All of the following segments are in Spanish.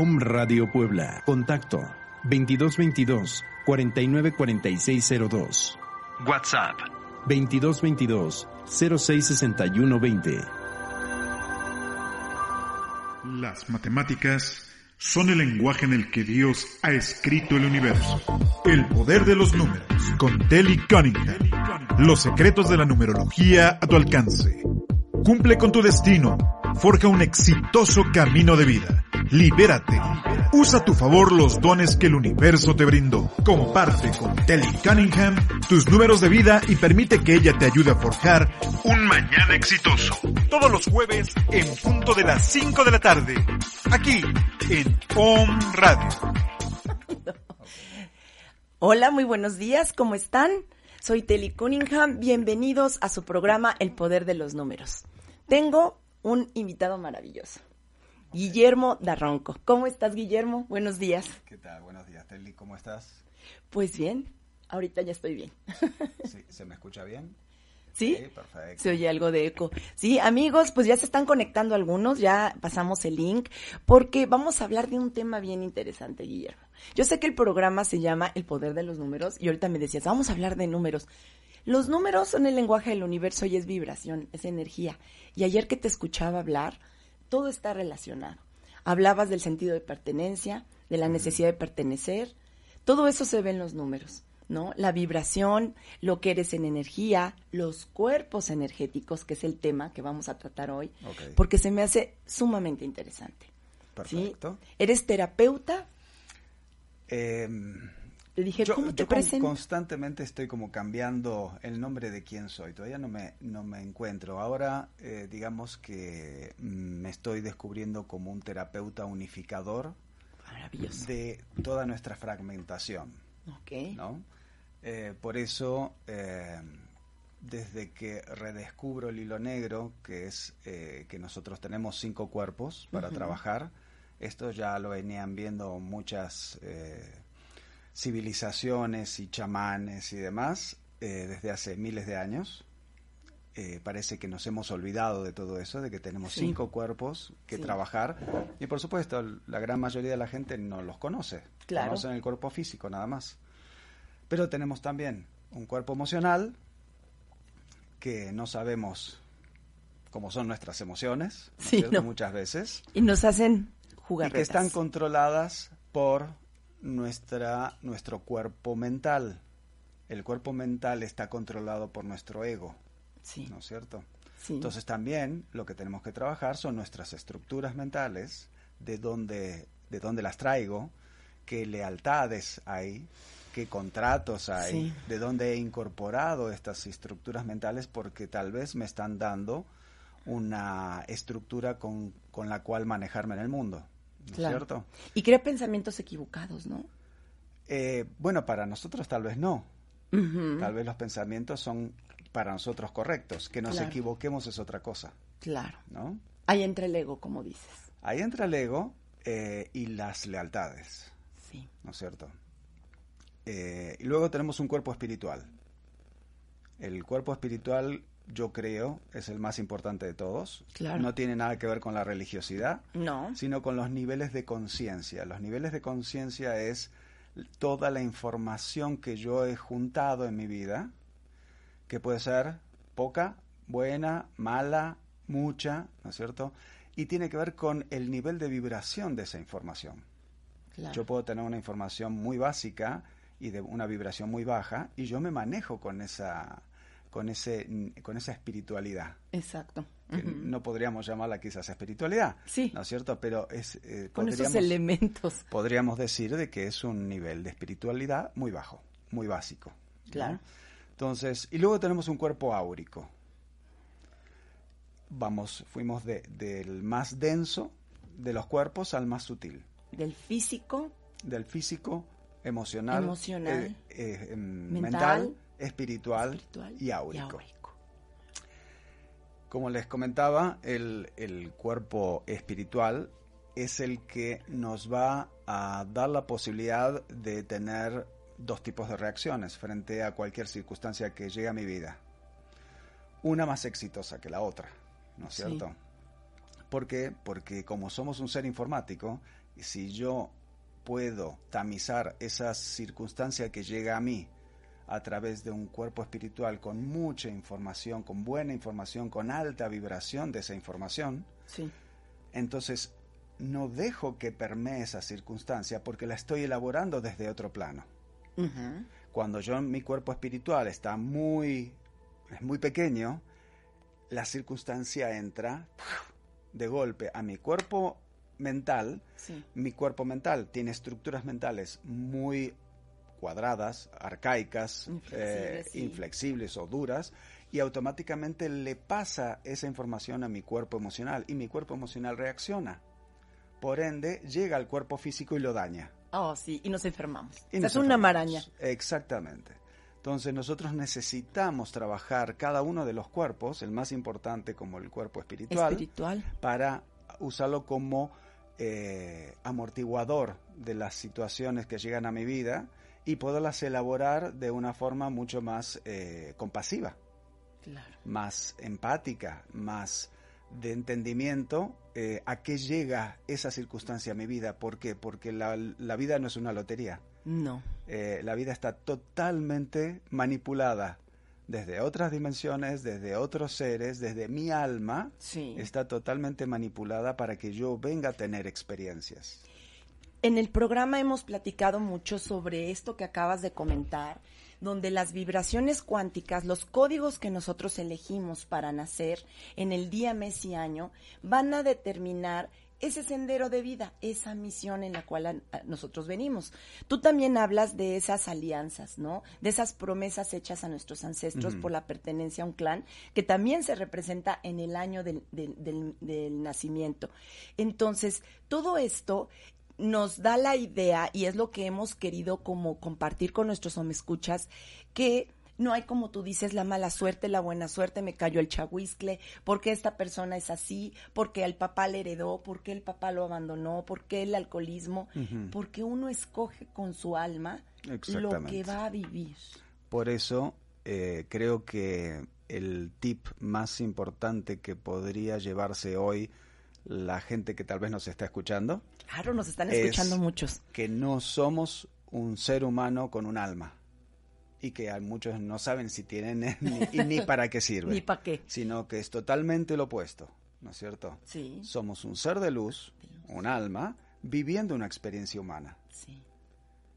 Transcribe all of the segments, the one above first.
Om Radio Puebla. Contacto 2222 494602. WhatsApp 2222 066120. Las matemáticas son el lenguaje en el que Dios ha escrito el universo. El poder de los números con Telly Cunningham. Los secretos de la numerología a tu alcance. Cumple con tu destino. Forja un exitoso camino de vida. Libérate. Usa a tu favor los dones que el universo te brindó. Comparte con Telly Cunningham tus números de vida y permite que ella te ayude a forjar un mañana exitoso. Todos los jueves en punto de las 5 de la tarde. Aquí en Om Radio. Hola, muy buenos días, ¿cómo están? Soy Telly Cunningham, bienvenidos a su programa El Poder de los Números. Tengo un invitado maravilloso. Guillermo Darronco. ¿Cómo estás, Guillermo? Buenos días. ¿Qué tal? Buenos días, Telly. ¿Cómo estás? Pues bien, ahorita ya estoy bien. Sí, ¿Se me escucha bien? ¿Sí? Sí, perfecto. Se oye algo de eco. Sí, amigos, pues ya se están conectando algunos, ya pasamos el link, porque vamos a hablar de un tema bien interesante, Guillermo. Yo sé que el programa se llama El Poder de los Números, y ahorita me decías, vamos a hablar de números. Los números son el lenguaje del universo y es vibración, es energía. Y ayer que te escuchaba hablar, todo está relacionado. Hablabas del sentido de pertenencia, de la necesidad de pertenecer. Todo eso se ve en los números, ¿no? La vibración, lo que eres en energía, los cuerpos energéticos, que es el tema que vamos a tratar hoy, porque se me hace sumamente interesante. ¿sí? Perfecto. ¿Eres terapeuta? Em, Dije, yo ¿cómo te yo con- presento? constantemente estoy como cambiando el nombre de quién soy. Todavía no me, no me encuentro. Ahora, eh, digamos que mm, me estoy descubriendo como un terapeuta unificador de toda nuestra fragmentación. Ok. ¿no? Eh, por eso, eh, desde que redescubro el hilo negro, que es que nosotros tenemos cinco cuerpos para trabajar, esto ya lo venían viendo muchas civilizaciones y chamanes y demás eh, desde hace miles de años. Eh, parece que nos hemos olvidado de todo eso, de que tenemos Sí. cinco cuerpos que Sí. trabajar y por supuesto la gran mayoría de la gente no los conoce, Claro. conocen el cuerpo físico nada más. Pero tenemos también un cuerpo emocional que no sabemos cómo son nuestras emociones, ¿no es Sí, no. muchas veces, Y nos hacen jugar y que están controladas por nuestra, nuestro cuerpo mental. El cuerpo mental está controlado por nuestro ego, Sí, ¿no es cierto? sí. Entonces también lo que tenemos que trabajar son nuestras estructuras mentales, de dónde, de dónde las traigo, qué lealtades hay, qué contratos hay, Sí. de dónde he incorporado estas estructuras mentales porque tal vez me están dando una estructura con, con la cual manejarme en el mundo. ¿No es Claro. cierto? Y crea pensamientos equivocados, ¿no? Eh, bueno, para nosotros tal vez no. Tal vez los pensamientos son para nosotros correctos. Que nos Claro. equivoquemos es otra cosa, Claro. ¿no? Ahí entra el ego, como dices. Ahí entra el ego eh, y las lealtades, Sí. ¿no es cierto? Eh, y luego tenemos un cuerpo espiritual. El cuerpo espiritual, yo creo, es el más importante de todos. Claro. No tiene nada que ver con la religiosidad, No. sino con los niveles de conciencia. Los niveles de conciencia es toda la información que yo he juntado en mi vida, que puede ser poca, buena, mala, mucha, ¿no es cierto? Y tiene que ver con el nivel de vibración de esa información. Claro. Yo puedo tener una información muy básica y de una vibración muy baja y yo me manejo con esa con ese con esa espiritualidad Exacto. que no podríamos llamarla quizás espiritualidad, Sí. ¿no es cierto? Pero es eh, Con esos elementos. podríamos decir de que es un nivel de espiritualidad muy bajo, muy básico. ¿no? Claro. Entonces, y luego tenemos un cuerpo áurico. Vamos, fuimos de- del más denso de los cuerpos al más sutil, Del físico, del físico, emocional, Emocional, eh, eh, em, mental, mental, espiritual, espiritual y áurico. áurico. Como les comentaba, el, el cuerpo espiritual es el que nos va a dar la posibilidad de tener dos tipos de reacciones frente a cualquier circunstancia que llegue a mi vida. Una más exitosa que la otra, ¿no es Sí. cierto? ¿Por qué? Porque como somos un ser informático, si yo puedo tamizar esa circunstancia que llega a mí a través de un cuerpo espiritual con mucha información, con buena información, con alta vibración de esa información, Sí. entonces no dejo que permee esa circunstancia porque la estoy elaborando desde otro plano. Cuando yo mi cuerpo espiritual está muy, es muy pequeño, la circunstancia entra de golpe a mi cuerpo mental. Sí. Mi cuerpo mental tiene estructuras mentales muy cuadradas, arcaicas, Inflexibles, eh, sí. inflexibles o duras, y automáticamente le pasa esa información a mi cuerpo emocional y mi cuerpo emocional reacciona. Por ende, llega al cuerpo físico y lo daña. Oh, sí, y nos enfermamos. Y O sea, nos es una enfermamos. maraña. Exactamente. Entonces nosotros necesitamos trabajar cada uno de los cuerpos, el más importante como el cuerpo espiritual, Espiritual. para usarlo como eh, amortiguador de las situaciones que llegan a mi vida y poderlas elaborar de una forma mucho más eh, compasiva, Claro. más empática, más de entendimiento eh, a qué llega esa circunstancia a mi vida. ¿Por qué? Porque la, la vida no es una lotería. No. Eh, la vida está totalmente manipulada desde otras dimensiones, desde otros seres, desde mi alma, Sí. está totalmente manipulada para que yo venga a tener experiencias. En el programa hemos platicado mucho sobre esto que acabas de comentar, donde las vibraciones cuánticas, los códigos que nosotros elegimos para nacer en el día, mes y año, van a determinar ese sendero de vida, esa misión en la cual a- a nosotros venimos. Tú también hablas de esas alianzas, ¿no? De esas promesas hechas a nuestros ancestros por la pertenencia a un clan, que también se representa en el año del, del- del- del nacimiento. Entonces, todo esto nos da la idea, y es lo que hemos querido como compartir con nuestros homescuchas, que no hay como tú dices la mala suerte, la buena suerte, me cayó el chahuiscle, porque esta persona es así, porque el papá le heredó, porque el papá lo abandonó, porque el alcoholismo, porque uno escoge con su alma lo que va a vivir. Por eso eh, creo que el tip más importante que podría llevarse hoy la gente que tal vez nos está escuchando, Claro, nos están Es- escuchando muchos. que no somos un ser humano con un alma y que a muchos no saben si tienen ni, y ni para qué sirve. Ni pa' qué. Sino que es totalmente lo opuesto, ¿no es cierto? Sí, Somos un ser de luz, un alma, viviendo una experiencia humana. sí,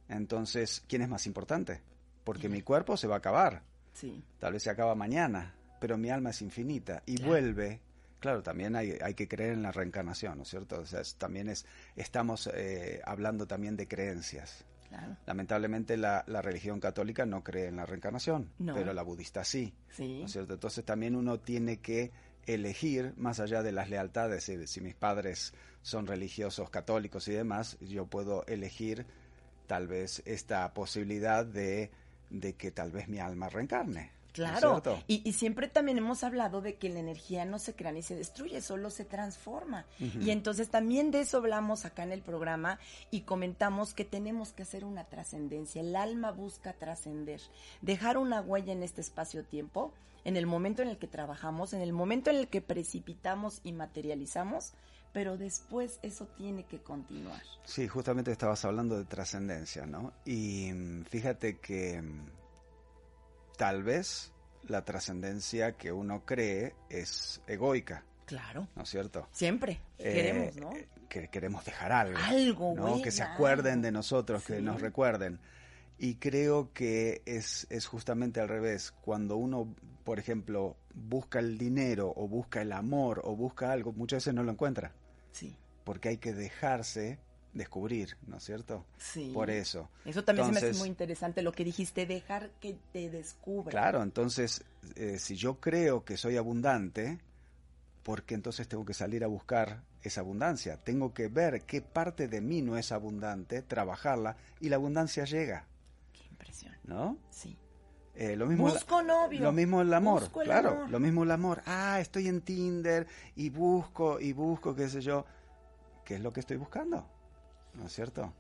Entonces, ¿quién es más importante? Porque mi cuerpo se va a acabar, sí. tal vez se acaba mañana, pero mi alma es infinita y Claro. vuelve. Claro, también hay, hay que creer en la reencarnación, ¿no es cierto? O sea, es- también es, estamos eh, hablando también de creencias. Claro. Lamentablemente la, la religión católica no cree en la reencarnación, No. pero la budista sí. Sí. ¿no es cierto? Entonces también uno tiene que elegir, más allá de las lealtades, si, si mis padres son religiosos, católicos y demás, yo puedo elegir tal vez esta posibilidad de, de que tal vez mi alma reencarne. Claro, y, y, siempre también hemos hablado de que la energía no se crea ni se destruye, solo se transforma. Y entonces también de eso hablamos acá en el programa y comentamos que tenemos que hacer una trascendencia. El alma busca trascender, dejar una huella en este espacio-tiempo, en el momento en el que trabajamos, en el momento en el que precipitamos y materializamos, pero después eso tiene que continuar. Sí, justamente estabas hablando de trascendencia, ¿no? Y mm, fíjate que mm, tal vez la trascendencia que uno cree es egoica. Claro. ¿No es cierto? Siempre. Eh, queremos, ¿no? Que queremos dejar algo. Algo, ¿no? Que se acuerden de nosotros, que nos recuerden. Y creo que es, es justamente al revés. Cuando uno, por ejemplo, busca el dinero o busca el amor o busca algo, muchas veces no lo encuentra. Sí. Porque hay que dejarse descubrir, ¿no es cierto? Sí. Por eso. Eso también se me hace muy interesante lo que dijiste, dejar que te descubra. Claro, entonces, eh, si yo creo que soy abundante, ¿por qué entonces tengo que salir a buscar esa abundancia? Tengo que ver qué parte de mí no es abundante, trabajarla y la abundancia llega. Qué impresión. ¿No? Sí. Eh, lo mismo busco novio. Lo mismo el amor, busco el claro. amor. Lo mismo el amor. Ah, estoy en Tinder y busco y busco, qué sé yo. ¿Qué es lo que estoy buscando? ¿No es cierto?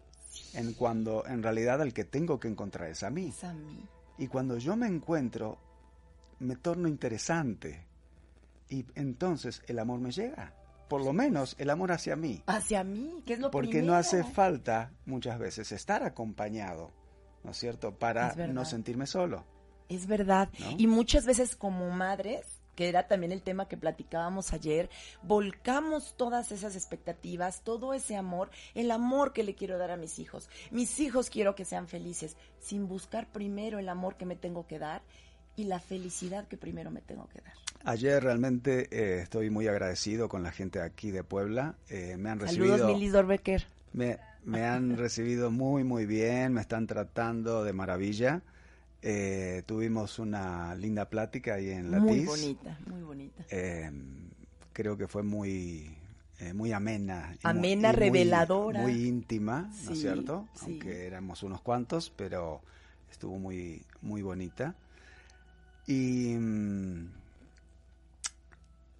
En cuando en realidad el que tengo que encontrar es a mí. Es a mí. Y cuando yo me encuentro, me torno interesante. Y entonces el amor me llega. Por lo menos el amor hacia mí. Hacia mí, que es lo Porque primero. no hace falta muchas veces estar acompañado, ¿no es cierto? Para Es no sentirme solo. Es verdad. ¿No? Y muchas veces como madres, que era también el tema que platicábamos ayer, volcamos todas esas expectativas, todo ese amor, el amor que le quiero dar a mis hijos. Mis hijos quiero que sean felices, sin buscar primero el amor que me tengo que dar y la felicidad que primero me tengo que dar. Ayer realmente eh, estoy muy agradecido con la gente aquí de Puebla. Eh, me han recibido. Saludos, Milis Dorbecker. Me, me han recibido muy, muy bien, me están tratando de maravilla. Eh, tuvimos una linda plática ahí en Latiz. Muy bonita, muy bonita. Eh, creo que fue muy, eh, muy amena. y Amena, muy- y muy- reveladora. Muy, íntima, ¿no es cierto? sí. Aunque éramos unos cuantos, pero estuvo muy, muy bonita. Y mm,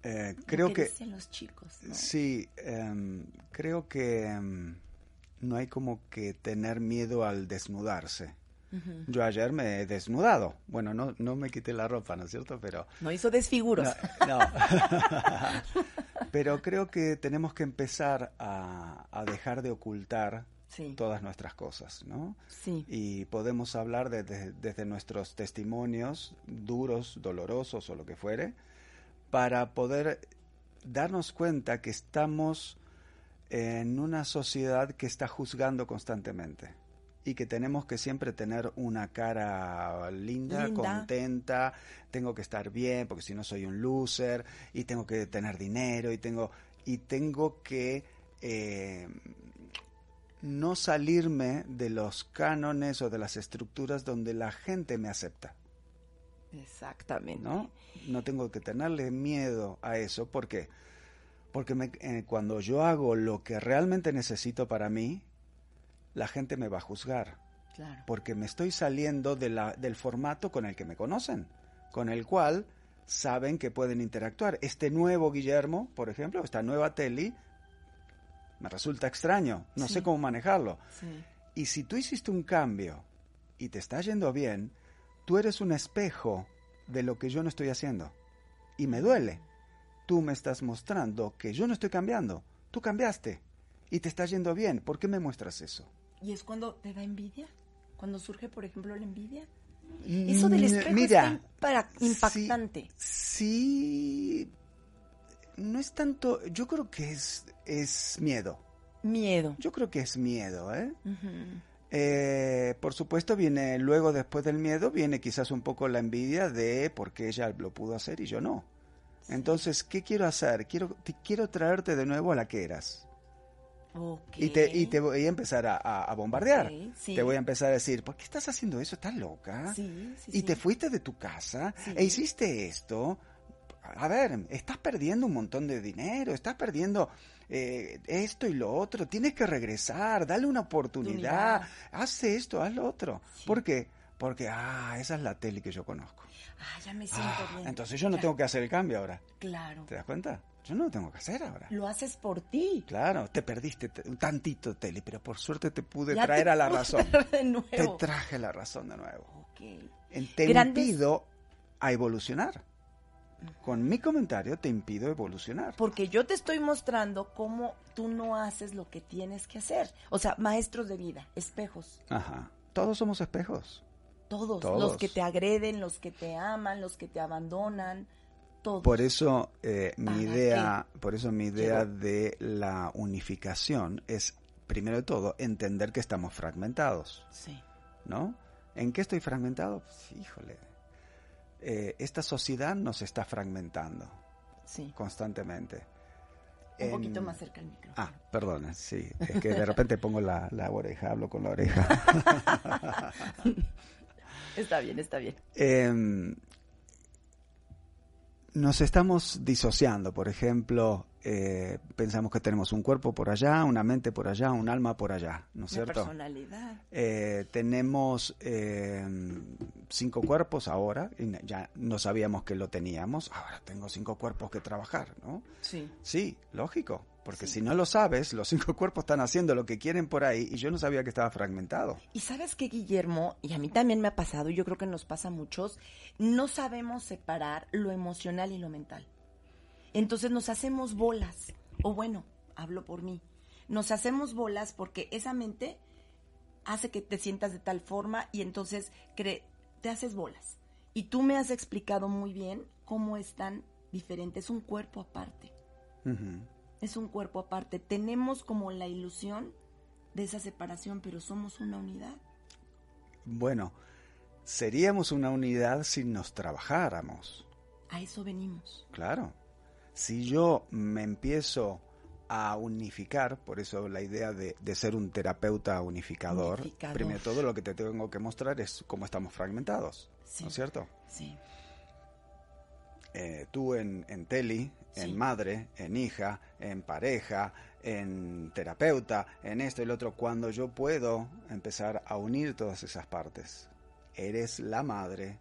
eh, creo Lo que... dicen los chicos, ¿no? Sí, em, creo que em, no hay como que tener miedo al desnudarse. Yo ayer me he desnudado. Bueno, no, no me quité la ropa, ¿no es cierto? Pero No hizo desfiguros. no. no. Pero creo que tenemos que empezar a, a dejar de ocultar Sí, todas nuestras cosas, ¿no? sí. Y podemos hablar desde, desde nuestros testimonios duros, dolorosos o lo que fuere, para poder darnos cuenta que estamos en una sociedad que está juzgando constantemente y que tenemos que siempre tener una cara linda, Linda. contenta, tengo que estar bien porque si no soy un loser y tengo que tener dinero y tengo y tengo que eh, no salirme de los cánones o de las estructuras donde la gente me acepta, Exactamente. ¿no? No tengo que tenerle miedo a eso, ¿por qué? Porque me- eh, cuando yo hago lo que realmente necesito para mí, la gente me va a juzgar, Claro. porque me estoy saliendo de la, del formato con el que me conocen, con el cual saben que pueden interactuar. Este nuevo Guillermo, por ejemplo, esta nueva Teli, me resulta extraño, no Sí. sé cómo manejarlo. Sí. Y si tú hiciste un cambio y te está yendo bien, tú eres un espejo de lo que yo no estoy haciendo. Y me duele. Tú me estás mostrando que yo no estoy cambiando. Tú cambiaste. Y te está yendo bien. ¿Por qué me muestras eso? ¿Y es cuando te da envidia? Cuando surge, por ejemplo, la envidia. Eso del espejo Mm, Mira, impara- impactante. Sí, sí, no es tanto, yo creo que es, es miedo. Miedo. Yo creo que es miedo, ¿eh? Eh, por supuesto viene luego después del miedo viene quizás un poco la envidia de por qué ella lo pudo hacer y yo no. Entonces, ¿qué quiero hacer? Quiero, te, quiero traerte de nuevo a la que eras. Y te, y te voy a empezar a, a- a bombardear. Sí. Te voy a empezar a decir, ¿por qué estás haciendo eso? ¿Estás loca? Sí, sí, y te fuiste de tu casa e hiciste esto. a ver, estás perdiendo un montón de dinero, estás perdiendo eh, esto y lo otro, tienes que regresar, dale una oportunidad, Oportunidad. haz esto, haz lo otro. ¿Por qué? Porque, ah, esa es la tele que yo conozco. Ah, ya me siento Ah, bien. entonces yo no Claro, tengo que hacer el cambio ahora. Claro. ¿Te das cuenta? Yo no lo tengo que hacer ahora. Lo haces por ti. Claro, te perdiste un tantito tele, pero por suerte te pude Ya traer te a la razón. Te traje la razón de nuevo. Ok. Te Grandes- impido a evolucionar. Con mi comentario te impido evolucionar. Porque yo te estoy mostrando cómo tú no haces lo que tienes que hacer. O sea, maestros de vida, espejos. Ajá. Todos somos espejos. Todos, Todos. los que te agreden, los que te aman, los que te abandonan, todos. Por eso eh, mi ¿Para idea, por eso mi idea Llegó. de la unificación es primero de todo entender que estamos fragmentados, Sí. ¿no? ¿En qué estoy fragmentado? Pues, híjole. Eh, esta sociedad nos está fragmentando Sí. constantemente. Un En- poquito más cerca al micrófono. Ah, perdona, sí. Es que de repente pongo la, la oreja, hablo con la oreja. Está bien, está bien. Em, nos estamos disociando, por ejemplo, eh, pensamos que tenemos un cuerpo por allá, una mente por allá, un alma por allá, ¿no es cierto? personalidad. Eh, tenemos eh, cinco cuerpos ahora, y ya no sabíamos que lo teníamos, ahora tengo cinco cuerpos que trabajar, ¿no? Sí. Sí, lógico, porque Sí. si no lo sabes, los cinco cuerpos están haciendo lo que quieren por ahí y yo no sabía que estaba fragmentado. Y sabes que Guillermo, y a mí también me ha pasado, y yo creo que nos pasa a muchos, no sabemos separar lo emocional y lo mental. Entonces nos hacemos bolas, o bueno, hablo por mí, nos hacemos bolas porque esa mente hace que te sientas de tal forma y entonces cre- te haces bolas. Y tú me has explicado muy bien cómo es tan diferente, es un cuerpo aparte, es un cuerpo aparte. Tenemos como la ilusión de esa separación, pero somos una unidad. Bueno, seríamos una unidad si nos trabajáramos, A eso venimos. claro. Si yo me empiezo a unificar, por eso la idea de, de ser un terapeuta unificador, Unificador. primero todo lo que te tengo que mostrar es cómo estamos fragmentados, Sí. ¿no es cierto? Sí. Eh, tú en, en teli, Sí. en madre, en hija, en pareja, en terapeuta, en esto y lo otro, cuando yo puedo empezar a unir todas esas partes. Eres la madre,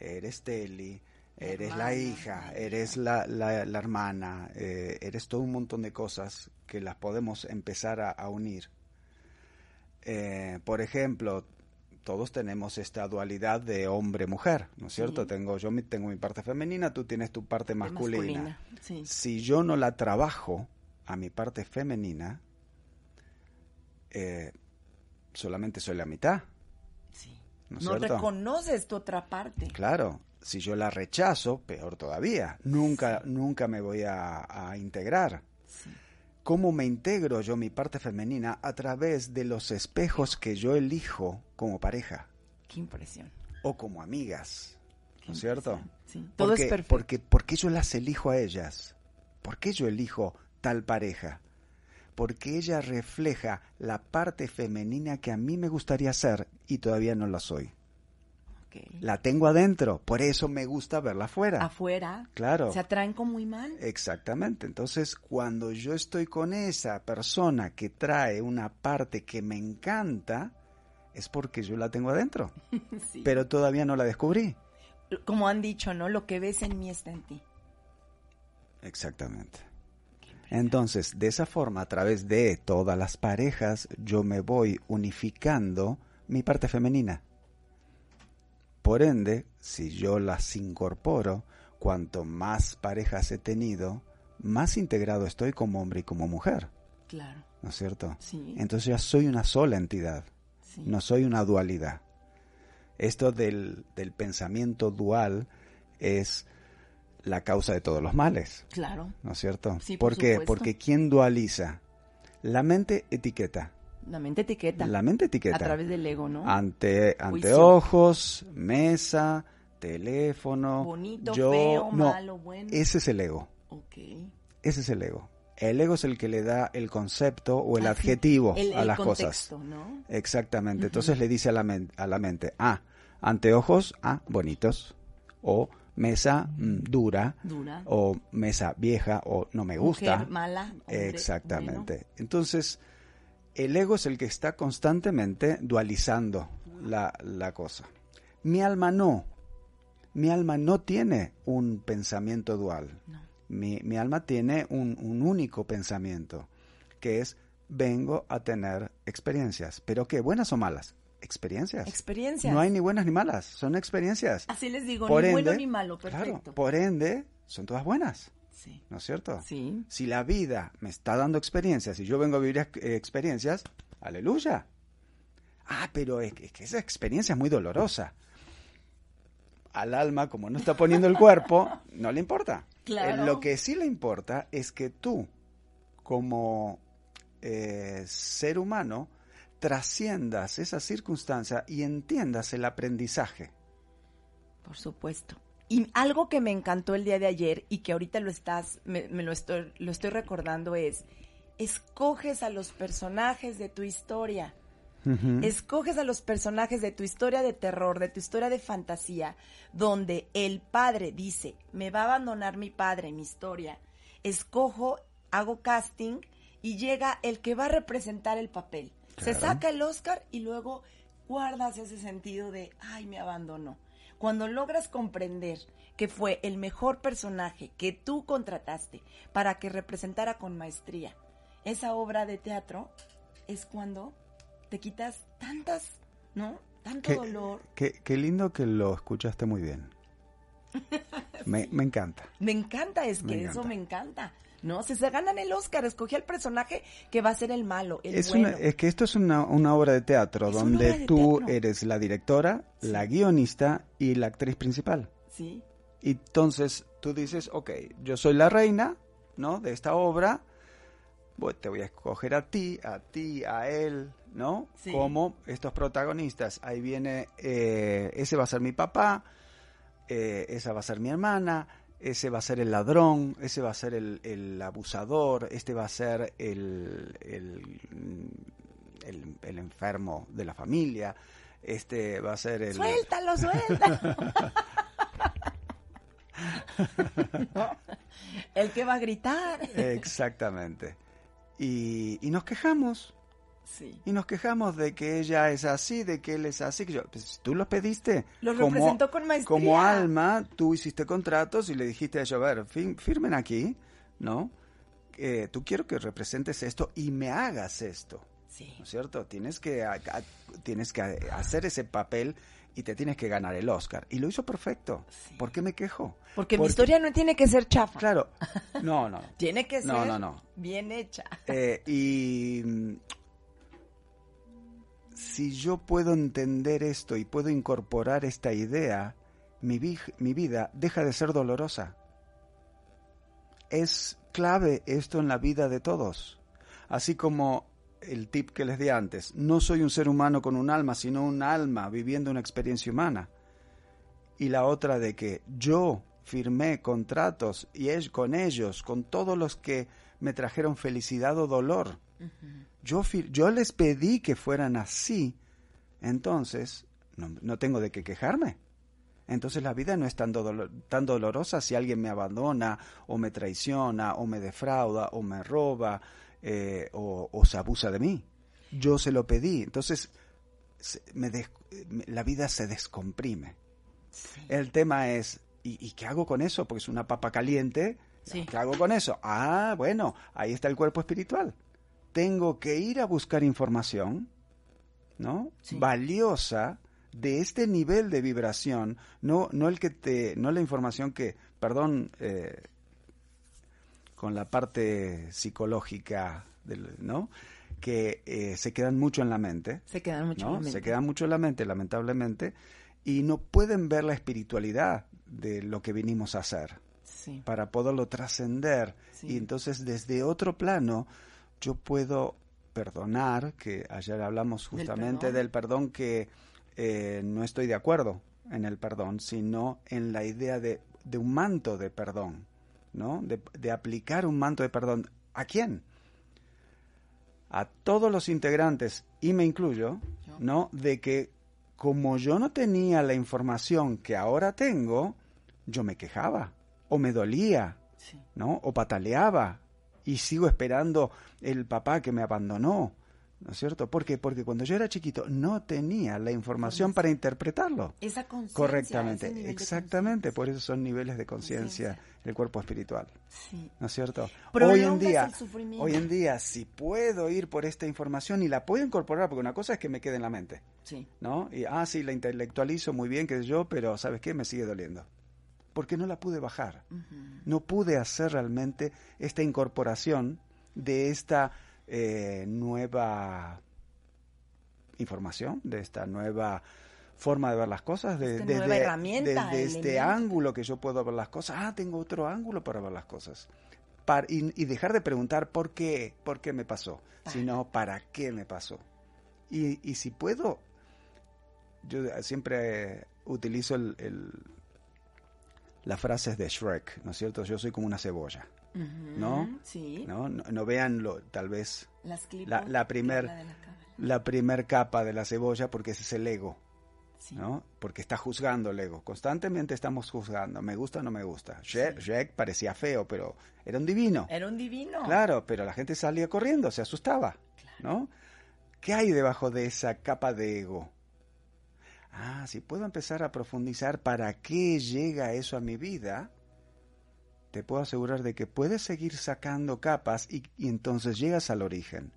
eres teli, eres hermana, la hija, eres la, la- la hermana, eh, eres todo un montón de cosas que las podemos empezar a, a unir. Eh, por ejemplo, todos tenemos esta dualidad de hombre-mujer, ¿no es cierto? Sí. Tengo, yo mi- tengo mi parte femenina, tú tienes tu parte masculina. Sí. Si yo no la trabajo a mi parte femenina, eh, solamente soy la mitad, sí. ¿no No reconoces tu otra parte. Claro, si yo la rechazo, peor todavía. Nunca, nunca me voy a, a integrar. Sí. ¿Cómo me integro yo mi parte femenina? A través de los espejos que yo elijo como pareja Qué impresión. o como amigas. qué ¿No es cierto? Sí. Todo porque, es perfecto. Porque, porque yo las elijo a ellas. ¿Por qué yo elijo tal pareja? Porque ella refleja la parte femenina que a mí me gustaría ser y todavía no la soy. La tengo adentro, por eso me gusta verla afuera. Afuera. Claro. Se atraen como imán. Exactamente. Entonces, cuando yo estoy con esa persona que trae una parte que me encanta, es porque yo la tengo adentro, Sí. pero todavía no la descubrí. Como han dicho, ¿no? Lo que ves en mí está en ti. Exactamente. Entonces, de esa forma, a través de todas las parejas, yo me voy unificando mi parte femenina. Por ende, si yo las incorporo, cuanto más parejas he tenido, más integrado estoy como hombre y como mujer, Claro. ¿no es cierto? Sí. Entonces ya soy una sola entidad, sí. no soy una dualidad. Esto del, del pensamiento dual es la causa de todos los males. Claro. ¿no es cierto? Sí, por ¿Por qué? Porque ¿quién dualiza? La mente etiqueta. La mente etiqueta. La mente etiqueta. A través del ego, ¿no? Ante, anteojos, mesa, teléfono. Bonito, yo, feo, no, malo, bueno. Ese es el ego. Ok. Ese es el ego. El ego es el que le da el concepto o el Ah, adjetivo El, a el las contexto, cosas. ¿no? Exactamente. Entonces le dice a la, a la mente, ah, anteojos, ah, bonitos. O mesa mm, dura, Dura. o mesa vieja o no me gusta. Mujer mala, hombre Exactamente. bueno. Entonces, el ego es el que está constantemente dualizando la, la cosa. Mi alma no. Mi alma no tiene un pensamiento dual. Mi, mi alma tiene un, un único pensamiento, que es vengo a tener experiencias. ¿Pero qué? ¿Buenas o malas? Experiencias. Experiencias. No hay ni buenas ni malas, son experiencias. Así les digo, Por ni bueno ni malo, claro, perfecto. por ende, son todas buenas. Sí. ¿no es cierto? Sí. Si la vida me está dando experiencias y yo vengo a vivir eh, experiencias, aleluya. Ah, pero es que, es que esa experiencia es muy dolorosa. Al alma, como no está poniendo el cuerpo, no le importa. Claro. Eh, Lo que sí le importa es que tú, como eh, ser humano, trasciendas esa circunstancia y entiendas el aprendizaje. Por supuesto. Y algo que me encantó el día de ayer y que ahorita lo estás, me, me lo, estoy, lo estoy recordando es, escoges a los personajes de tu historia. Escoges a los personajes de tu historia de terror, de tu historia de fantasía, donde el padre dice, me va a abandonar mi padre, mi historia. Escojo, hago casting y llega el que va a representar el papel. Se saca el Oscar y luego guardas ese sentido de, ay, me abandonó. Cuando logras comprender que fue el mejor personaje que tú contrataste para que representara con maestría esa obra de teatro, es cuando te quitas tantas, ¿no? Tanto Qué, dolor. qué- qué lindo que lo escuchaste muy bien. Me, me encanta. Me encanta, es Me que eso encanta. me encanta. ¿No? Si se ganan el Oscar, escogí al personaje que va a ser el malo, el Es, bueno. una- es que esto es una, una obra de teatro Es donde de tú teatro. eres la directora, la guionista y la actriz principal. Sí, Y entonces tú dices, ok, yo soy la reina, ¿no? De esta obra, pues te voy a escoger a ti, a ti, a él, ¿no? Sí. Como estos protagonistas. Ahí viene, eh, ese va a ser mi papá, eh, esa va a ser mi hermana, ese va a ser el ladrón, ese va a ser el, el abusador, este va a ser el, el, el- enfermo de la familia, este va a ser el... suéltalo, suéltalo. ¿No? El que va a gritar. Exactamente. Y, y nos quejamos. Sí. Y nos quejamos de que ella es así, de que él es así. Que yo, pues, tú los pediste. Los representó con maestría. Como alma, tú hiciste contratos y le dijiste a ellos, a ver, fin- firmen aquí, ¿no? Eh, tú quiero que representes esto y me hagas esto. Sí. ¿No es cierto? Tienes que, a- a- tienes que hacer ese papel y te tienes que ganar el Oscar. Y lo hizo perfecto. Sí. ¿Por qué me quejo? Porque, mi historia no tiene que ser chafa. Claro. No, no. Tiene que ser No, no, no. bien hecha. Eh, y si yo puedo entender esto y puedo incorporar esta idea, mi, mi vida deja de ser dolorosa. Es clave esto en la vida de todos. Así como el tip que les di antes, no soy un ser humano con un alma, sino un alma viviendo una experiencia humana. Y la otra de que yo firmé contratos y es con ellos, con todos los que me trajeron felicidad o dolor. Yo les pedí que fueran así, entonces no, no tengo de qué quejarme. Entonces la vida no es tan, dolo- tan dolorosa si alguien me abandona o me traiciona o me defrauda o me roba eh, o, o se abusa de mí. Yo se lo pedí. Entonces se- me des- me- la vida se descomprime. El tema es, ¿y, y qué hago con eso? Porque es una papa caliente. Sí. ¿Qué hago con eso? Ah, bueno, ahí está el cuerpo espiritual. Tengo que ir a buscar información, ¿no? Sí. Valiosa de este nivel de vibración, no, no el que te, no la información que, perdón, eh, con la parte psicológica, del, ¿no? Que eh, se quedan mucho en la mente. Se quedan mucho ¿no? en la mente. Se queda mucho en la mente, lamentablemente, y no pueden ver la espiritualidad de lo que vinimos a hacer Sí. para poderlo trascender. Sí. Y entonces desde otro plano yo puedo perdonar, que ayer hablamos justamente perdón. del perdón, que eh, no estoy de acuerdo en el perdón, sino en la idea de, de un manto de perdón, ¿no? De, de aplicar un manto de perdón. ¿A quién? A todos los integrantes, y me incluyo, Yo. ¿no? De que como yo no tenía la información que ahora tengo, yo me quejaba, o me dolía, Sí. ¿no? O pataleaba, y sigo esperando el papá que me abandonó, ¿no es cierto? ¿Por qué? Porque cuando yo era chiquito no tenía la información para interpretarlo Esa correctamente. Exactamente, por eso son niveles de conciencia el cuerpo espiritual. Sí. ¿no es cierto? Hoy en día, hoy en día, si puedo ir por esta información y la puedo incorporar, porque una cosa es que me quede en la mente, Sí. ¿no? Y, ah, sí, la intelectualizo muy bien, que es yo, pero ¿sabes qué? Me sigue doliendo. Porque no la pude bajar. No pude hacer realmente esta incorporación de esta eh, nueva información, de esta nueva forma de ver las cosas, de, Esta de- nueva de- herramienta, desde este ángulo que yo puedo ver las cosas. Ah, tengo otro ángulo para ver las cosas. Y, y dejar de preguntar por qué, por qué me pasó, sino para qué me pasó. Y, y si puedo, yo siempre utilizo el, el- las frases de Shrek, ¿no es cierto? Yo soy como una cebolla, ¿no? Sí. ¿no? No, no vean lo, tal vez Las La- la primer- la primer capa de la cebolla porque ese es el ego, Sí. ¿no? Porque está juzgando el ego. Constantemente estamos juzgando. Me gusta o no me gusta. Shrek, Shrek parecía feo, pero era un divino. Era un divino. Claro, pero la gente salía corriendo, se asustaba, ¿no? ¿Qué hay debajo de esa capa de ego? Ah, si puedo empezar a profundizar para qué llega eso a mi vida, te puedo asegurar de que puedes seguir sacando capas y, y entonces llegas al origen,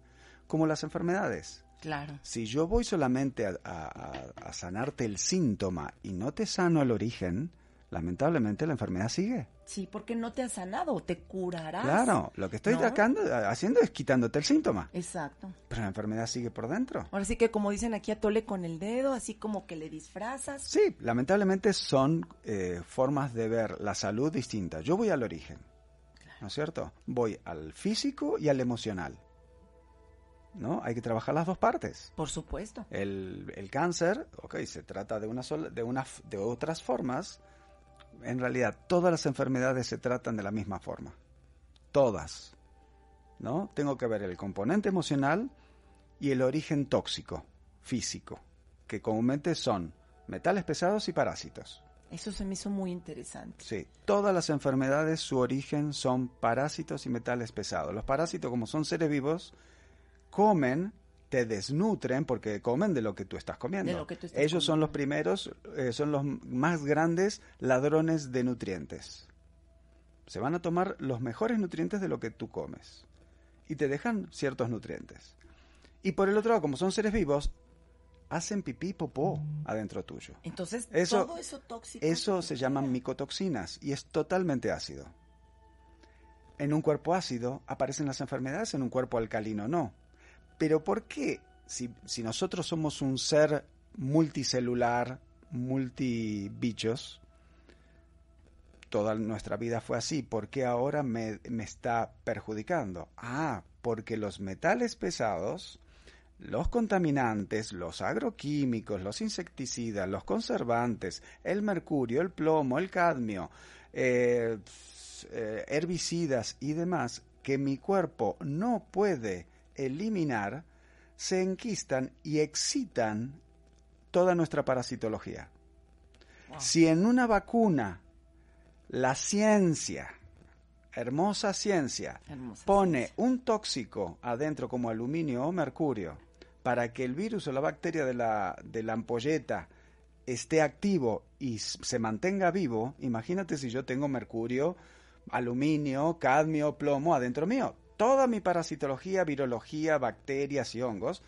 como las enfermedades. Claro. Si yo voy solamente a, a- sanarte el síntoma y no te sano el origen, lamentablemente la enfermedad sigue. Sí, porque no te has sanado, te curarás. Claro, lo que estoy ¿no? haciendo es quitándote el síntoma, Exacto. pero la enfermedad sigue por dentro. Ahora sí que como dicen aquí, atole con el dedo, así como que le disfrazas. Sí, lamentablemente son eh, formas de ver la salud distintas. Yo voy al origen, ¿no es cierto? Voy al físico y al emocional. ¿No? Hay que trabajar las dos partes. Por supuesto. El, el cáncer, ok, se trata de, una sola, de, una, f- de otras formas. En realidad, todas las enfermedades se tratan de la misma forma. Todas. ¿No? Tengo que ver el componente emocional y el origen tóxico, físico, que comúnmente son metales pesados y parásitos. Eso se me hizo muy interesante. Sí, todas las enfermedades, su origen son parásitos y metales pesados. Los parásitos, como son seres vivos, comen, te desnutren porque comen de lo que tú estás comiendo. Tú estás Ellos son los primeros, eh, son los más grandes ladrones de nutrientes. Se van a tomar los mejores nutrientes de lo que tú comes y te dejan ciertos nutrientes. Y por el otro lado, como son seres vivos, hacen pipí y popó adentro tuyo. Entonces, Eso- todo eso tóxico. Eso se llaman micotoxinas y es totalmente ácido. En un cuerpo ácido aparecen las enfermedades, en un cuerpo alcalino no. Pero ¿por qué? Si, si nosotros somos un ser multicelular, multibichos, toda nuestra vida fue así, ¿por qué ahora me, me está perjudicando? Ah, porque los metales pesados, los contaminantes, los agroquímicos, los insecticidas, los conservantes, el mercurio, el plomo, el cadmio, eh, eh, herbicidas y demás que mi cuerpo no puede eliminar, se enquistan y excitan toda nuestra parasitología. Si en una vacuna la ciencia, hermosa ciencia, Hermosa pone un tóxico adentro como aluminio o mercurio para que el virus o la bacteria de la, de la ampolleta esté activo y se mantenga vivo, imagínate si yo tengo mercurio, aluminio, cadmio, plomo adentro mío. Toda mi parasitología, virología, bacterias y hongos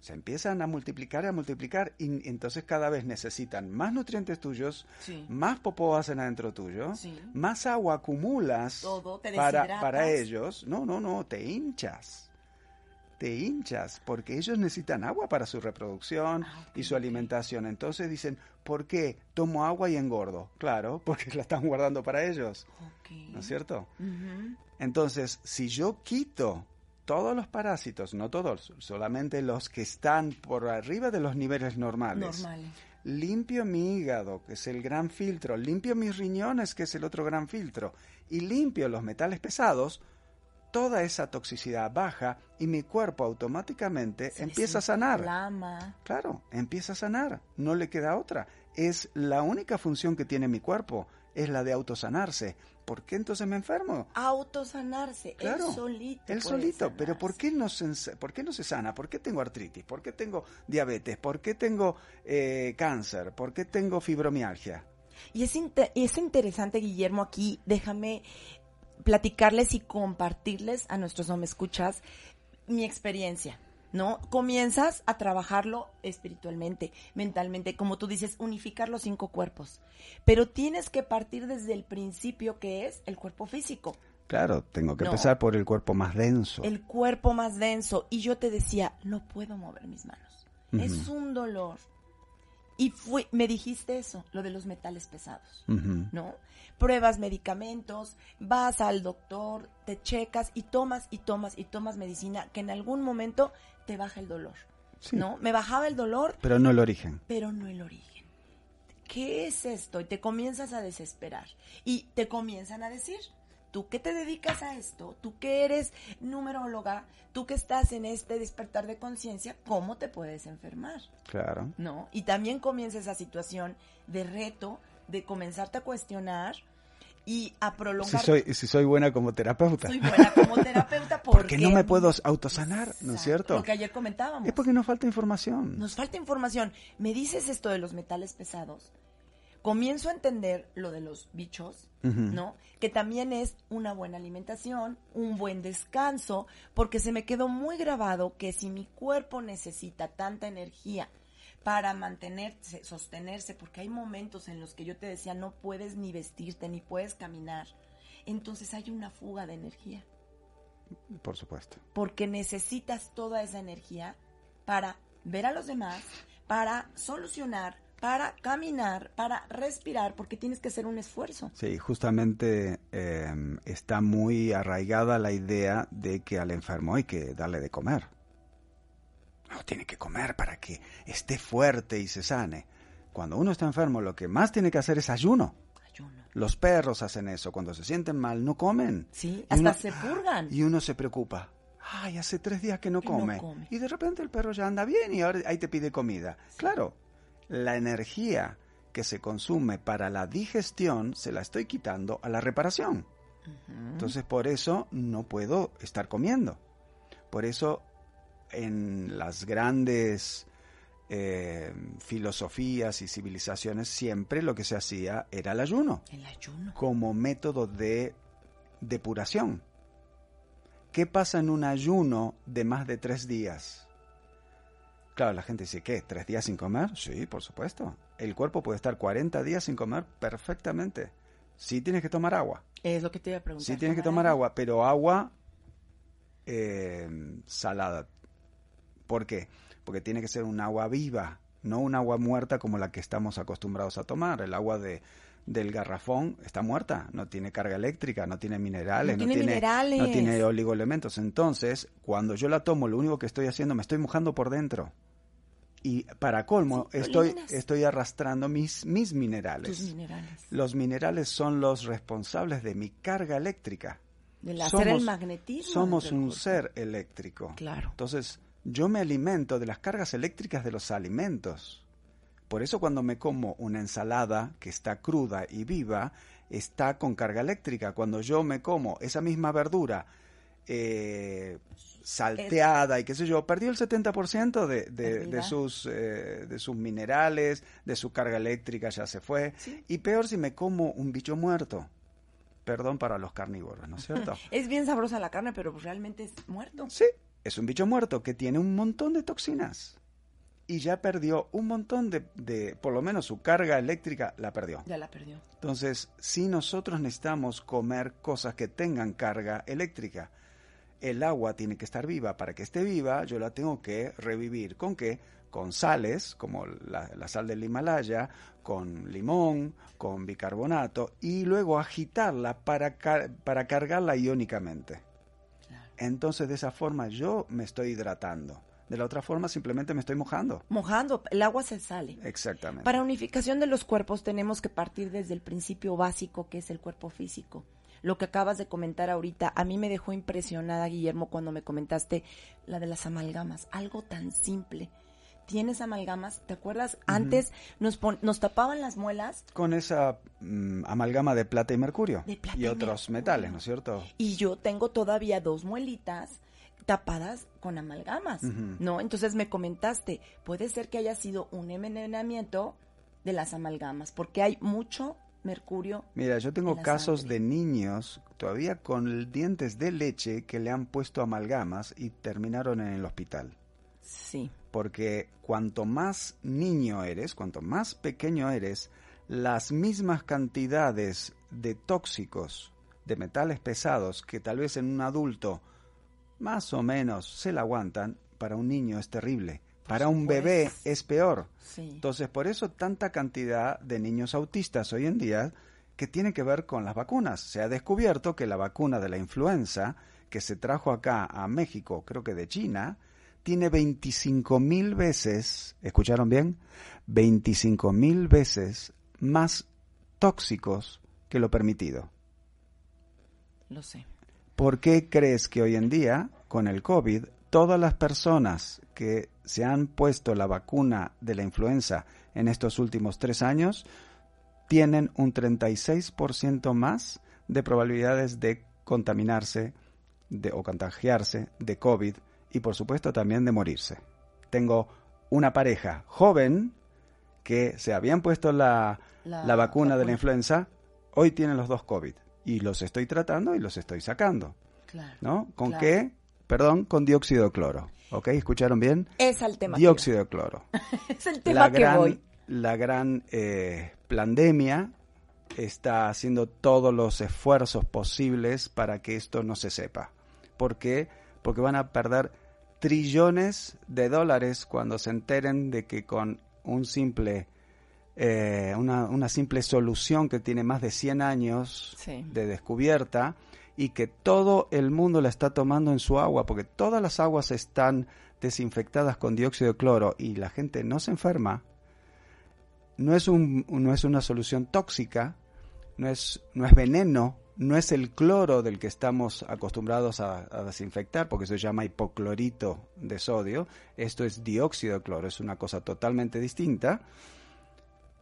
se empiezan a multiplicar y a multiplicar y entonces cada vez necesitan más nutrientes tuyos, Sí. más popó hacen adentro tuyo, Sí. más agua acumulas Todo, te para, para ellos. No, no, no, te hinchas. Te hinchas porque ellos necesitan agua para su reproducción y su alimentación. Entonces dicen, ¿por qué tomo agua y engordo? Claro, porque la están guardando para ellos. ¿no es cierto? Entonces, si yo quito todos los parásitos, no todos, solamente los que están por arriba de los niveles normales, Normales. limpio mi hígado, que es el gran filtro, limpio mis riñones, que es el otro gran filtro, y limpio los metales pesados, toda esa toxicidad baja y mi cuerpo automáticamente Se empieza a sanar. Claro, empieza a sanar, no le queda otra. Es la única función que tiene mi cuerpo, es la de autosanarse. ¿Por qué entonces me enfermo? Autosanarse, Claro, él solito. Él puede solito, pero ¿por qué, no se, ¿por qué no se sana? ¿Por qué tengo artritis? ¿Por qué tengo diabetes? ¿Por qué tengo eh, cáncer? ¿Por qué tengo fibromialgia? Y es, es interesante, Guillermo, aquí déjame platicarles y compartirles a nuestros no me escuchas mi experiencia, ¿no? Comienzas a trabajarlo espiritualmente, mentalmente, como tú dices, unificar los cinco cuerpos. Pero tienes que partir desde el principio que es el cuerpo físico, Claro, tengo que No. empezar por el cuerpo más denso. el cuerpo más denso. Y yo te decía, no puedo mover mis manos. Es un dolor. Y me dijiste eso, lo de los metales pesados. ¿no? Pruebas medicamentos, vas al doctor, te checas y tomas y tomas y tomas medicina que en algún momento te baja el dolor, Sí, ¿no? Me bajaba el dolor, Pero no el origen. pero no el origen. ¿Qué es esto? Y te comienzas a desesperar y te comienzan a decir, tú que te dedicas a esto, tú que eres numeróloga, tú que estás en este despertar de conciencia, ¿cómo te puedes enfermar? Claro. ¿no? Y también comienza esa situación de reto, de comenzarte a cuestionar y a Si prolongar. soy, si soy buena como terapeuta. Soy buena como terapeuta porque, Porque no me puedo autosanar, ¿no es cierto? Lo que ayer comentábamos. Es porque nos falta información. Nos falta información. Me dices esto de los metales pesados. Comienzo a entender lo de los bichos. ¿no? Que también es una buena alimentación, un buen descanso, porque se me quedó muy grabado que si mi cuerpo necesita tanta energía para mantenerse, sostenerse, porque hay momentos en los que yo te decía no puedes ni vestirte ni puedes caminar, entonces hay una fuga de energía, Por supuesto. porque necesitas toda esa energía para ver a los demás, para solucionar, para caminar, para respirar, porque tienes que hacer un esfuerzo. Sí, justamente eh, está muy arraigada la idea de que al enfermo hay que darle de comer. No, tiene que comer para que esté fuerte y se sane. Cuando uno está enfermo, lo que más tiene que hacer es ayuno. Ayuno. Los perros hacen eso. Cuando se sienten mal, no comen. Sí, hasta uno- se purgan. Y uno se preocupa. Ay, hace tres días que no Que no come. come. Y de repente el perro ya anda bien y ahora ahí te pide comida. Claro, la energía que se consume para la digestión se la estoy quitando a la reparación. Entonces por eso no puedo estar comiendo. Por eso en las grandes eh, filosofías y civilizaciones siempre lo que se hacía era el ayuno El ayuno. como método de depuración. ¿Qué pasa en un ayuno de más de tres días? Claro, la gente dice, ¿qué? ¿Tres días sin comer? Sí, por supuesto. El cuerpo puede estar 40 días sin comer perfectamente. Sí tienes que tomar agua. Es lo que te iba a preguntar. Sí tienes que tomar agua, pero agua eh, salada. ¿Por qué? Porque tiene que ser un agua viva, no un agua muerta como la que estamos acostumbrados a tomar. El agua de, del garrafón está muerta, no tiene carga eléctrica, no tiene minerales, No tiene minerales. no tiene oligoelementos. Entonces, cuando yo la tomo, lo único que estoy haciendo, me estoy mojando por dentro. Y para colmo, estoy, estoy arrastrando mis, mis minerales. Tus minerales. Los minerales son los responsables de mi carga eléctrica. Hacer el Somos- magnetismo. Somos un ser eléctrico. Claro. Entonces, yo me alimento de las cargas eléctricas de los alimentos. Por eso cuando me como una ensalada que está cruda y viva, está con carga eléctrica. Cuando yo me como esa misma verdura eh, salteada y qué sé yo, perdió el 70% de, de, sus, eh, de sus minerales, de su carga eléctrica ya se fue. Sí. Y peor si me como un bicho muerto. Perdón para los carnívoros, ¿no es cierto? Es bien sabrosa la carne, pero realmente es muerto. Sí, es un bicho muerto que tiene un montón de toxinas. Y ya perdió un montón de, de, por lo menos su carga eléctrica la perdió. Ya la perdió. Entonces, si nosotros necesitamos comer cosas que tengan carga eléctrica, el agua tiene que estar viva. Para que esté viva, yo la tengo que revivir. ¿Con qué? Con sales, como la, la sal del Himalaya, con limón, con bicarbonato, y luego agitarla para, car- para cargarla iónicamente. Claro. Entonces, de esa forma yo me estoy hidratando. De la otra forma, simplemente me estoy mojando. Mojando, el agua se sale. Exactamente. Para unificación de los cuerpos tenemos que partir desde el principio básico que es el cuerpo físico. Lo que acabas de comentar ahorita, a mí me dejó impresionada, Guillermo, cuando me comentaste la de las amalgamas. Algo tan simple. tienes amalgamas, ¿te acuerdas? Antes nos, pon- nos tapaban las muelas Con esa mm, amalgama de plata y mercurio. De plata y y otros mercurio. metales, ¿no es cierto? y yo tengo todavía dos muelitas tapadas con amalgamas. ¿no? Entonces me comentaste, puede ser que haya sido un envenenamiento de las amalgamas, porque hay mucho mercurio. Mira, yo tengo casos sangre. de niños todavía con dientes de leche que le han puesto amalgamas y terminaron en el hospital. Sí, Porque cuanto más niño eres, cuanto más pequeño eres, las mismas cantidades de tóxicos, de metales pesados, que tal vez en un adulto más o menos se la aguantan, para un niño es terrible. Para un bebé es peor. sí. Entonces, por eso tanta cantidad de niños autistas hoy en día que tiene que ver con las vacunas. Se ha descubierto que la vacuna de la influenza que se trajo acá a México, creo que de China, tiene 25 mil veces, ¿escucharon bien? 25 mil veces más tóxicos que lo permitido. Lo sé. ¿Por qué crees que hoy en día, con el COVID, todas las personas que se han puesto la vacuna de la influenza en estos últimos tres años tienen un 36% más de probabilidades de contaminarse de, o contagiarse de COVID y por supuesto también de morirse? Tengo una pareja joven que se habían puesto la, La la vacuna de la vacuna. influenza, hoy tienen los dos COVID y los estoy tratando y los estoy sacando, Claro. ¿no? ¿Con Claro. qué? Perdón, con dióxido de cloro, ¿ok? ¿Escucharon bien? Es el tema. Dióxido de cloro. es el tema La que gran, voy. la gran eh, pandemia está haciendo todos los esfuerzos posibles para que esto no se sepa. ¿Por qué? Porque van a perder trillones de dólares cuando se enteren de que con un simple eh, una, una simple solución que tiene más de 100 años Sí. de descubierta y que todo el mundo la está tomando en su agua, porque todas las aguas están desinfectadas con dióxido de cloro y la gente no se enferma, no es, un, no es una solución tóxica, no es, no es veneno, no es el cloro del que estamos acostumbrados a, a desinfectar, porque se llama hipoclorito de sodio, esto es dióxido de cloro, es una cosa totalmente distinta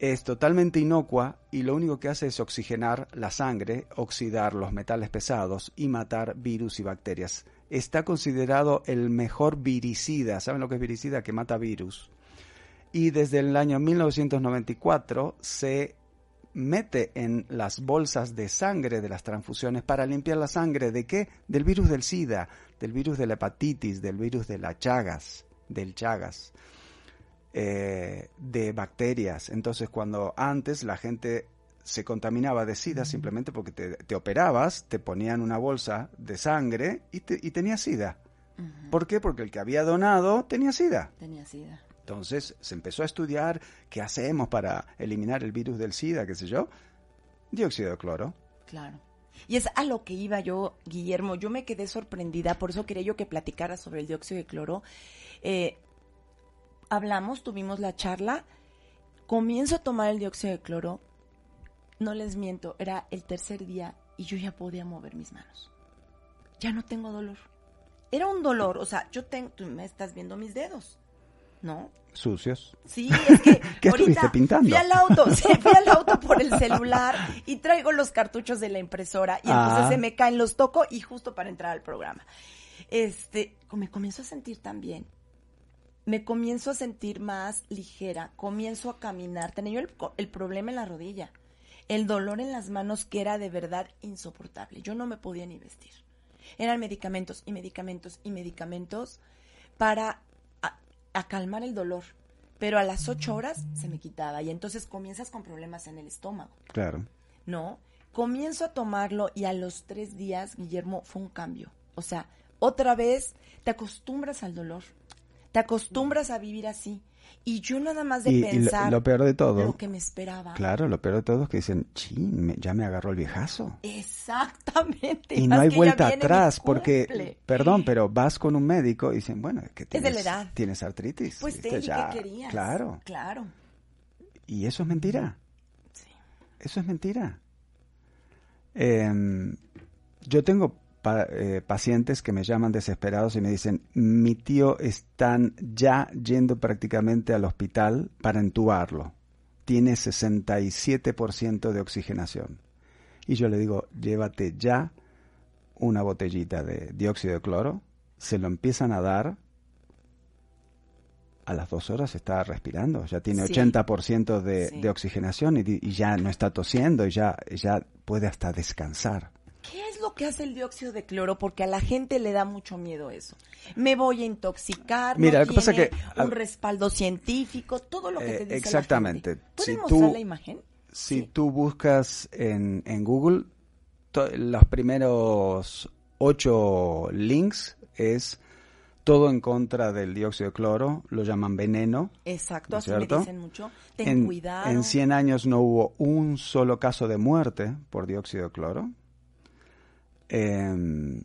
es totalmente inocua y lo único que hace es oxigenar la sangre, oxidar los metales pesados y matar virus y bacterias. Está considerado el mejor viricida. ¿Saben lo que es viricida? Que mata virus. Y desde el año 1994 se mete en las bolsas de sangre de las transfusiones para limpiar la sangre de qué? Del virus del SIDA, del virus de la hepatitis, del virus de la Chagas, del Chagas eh, de bacterias. Entonces, cuando antes la gente se contaminaba de sida simplemente porque te, te operabas, te ponían una bolsa de sangre y, te, y tenía sida. ¿Por qué? Porque el que había donado tenía sida. Tenía sida. Entonces se empezó a estudiar qué hacemos para eliminar el virus del SIDA, qué sé yo. Dióxido de cloro. Claro. Y es a lo que iba yo, Guillermo. Yo me quedé sorprendida, por eso quería yo que platicara sobre el dióxido de cloro. Eh, hablamos, tuvimos la charla. Comienzo a tomar el dióxido de cloro. No les miento, era el tercer día y yo ya podía mover mis manos. Ya no tengo dolor. Era un dolor, o sea, yo tengo, tú me estás viendo mis dedos, ¿no? Sucios. Sí, es que ¿Qué ahorita pintando? Fui al auto, sí, fui al auto por el celular y traigo los cartuchos de la impresora y entonces Ah. se me caen, los toco y justo para entrar al programa. Este, me comienzo a sentir tan bien. Me comienzo a sentir más ligera, comienzo a caminar. Tenía yo el, el problema en la rodilla, el dolor en las manos que era de verdad insoportable. Yo no me podía ni vestir. Eran medicamentos y medicamentos y medicamentos para a, a calmar el dolor. Pero a las ocho horas se me quitaba y entonces comienzas con problemas en el estómago, Claro. ¿no? Comienzo a tomarlo y a los tres días, Guillermo, fue un cambio. O sea, otra vez te acostumbras al dolor, te acostumbras a vivir así. Y yo nada más de Y, y lo, pensar lo peor de todo, lo que me esperaba. claro, lo peor de todo es que dicen, chin, me- ya me agarró el viejazo. Exactamente. Y no hay que vuelta atrás porque, perdón, pero vas con un médico y dicen, bueno, es que de tienes, la edad. tienes artritis. Pues. Teli, Ya, ¿qué querías? Claro. Claro. Y eso es mentira. Sí. Eso es mentira. Em, yo tengo pa- eh, pacientes que me llaman desesperados y me dicen, mi tío están ya yendo prácticamente al hospital para entubarlo. Tiene 67% de oxigenación. Y yo le digo, llévate ya una botellita de dióxido de cloro, se lo empiezan a dar, a las dos horas está respirando, ya tiene Sí. 80% de, Sí. de oxigenación y, y ya no está tosiendo y ya, ya puede hasta descansar. ¿Qué es lo que hace el dióxido de cloro? Porque a la gente le da mucho miedo eso. Me voy a intoxicar. Mira, no lo que pasa que, a- un respaldo científico, todo lo que Eh, te dice exactamente. la gente. ¿Puedes Si mostrar tú- la imagen? Si Sí. tú buscas en, en Google, los primeros ocho links es todo en contra del dióxido de cloro, lo llaman veneno. Exacto, ¿No así me cierto? dicen mucho. Ten en, cuidado. en 100 años no hubo un solo caso de muerte por dióxido de cloro. Em,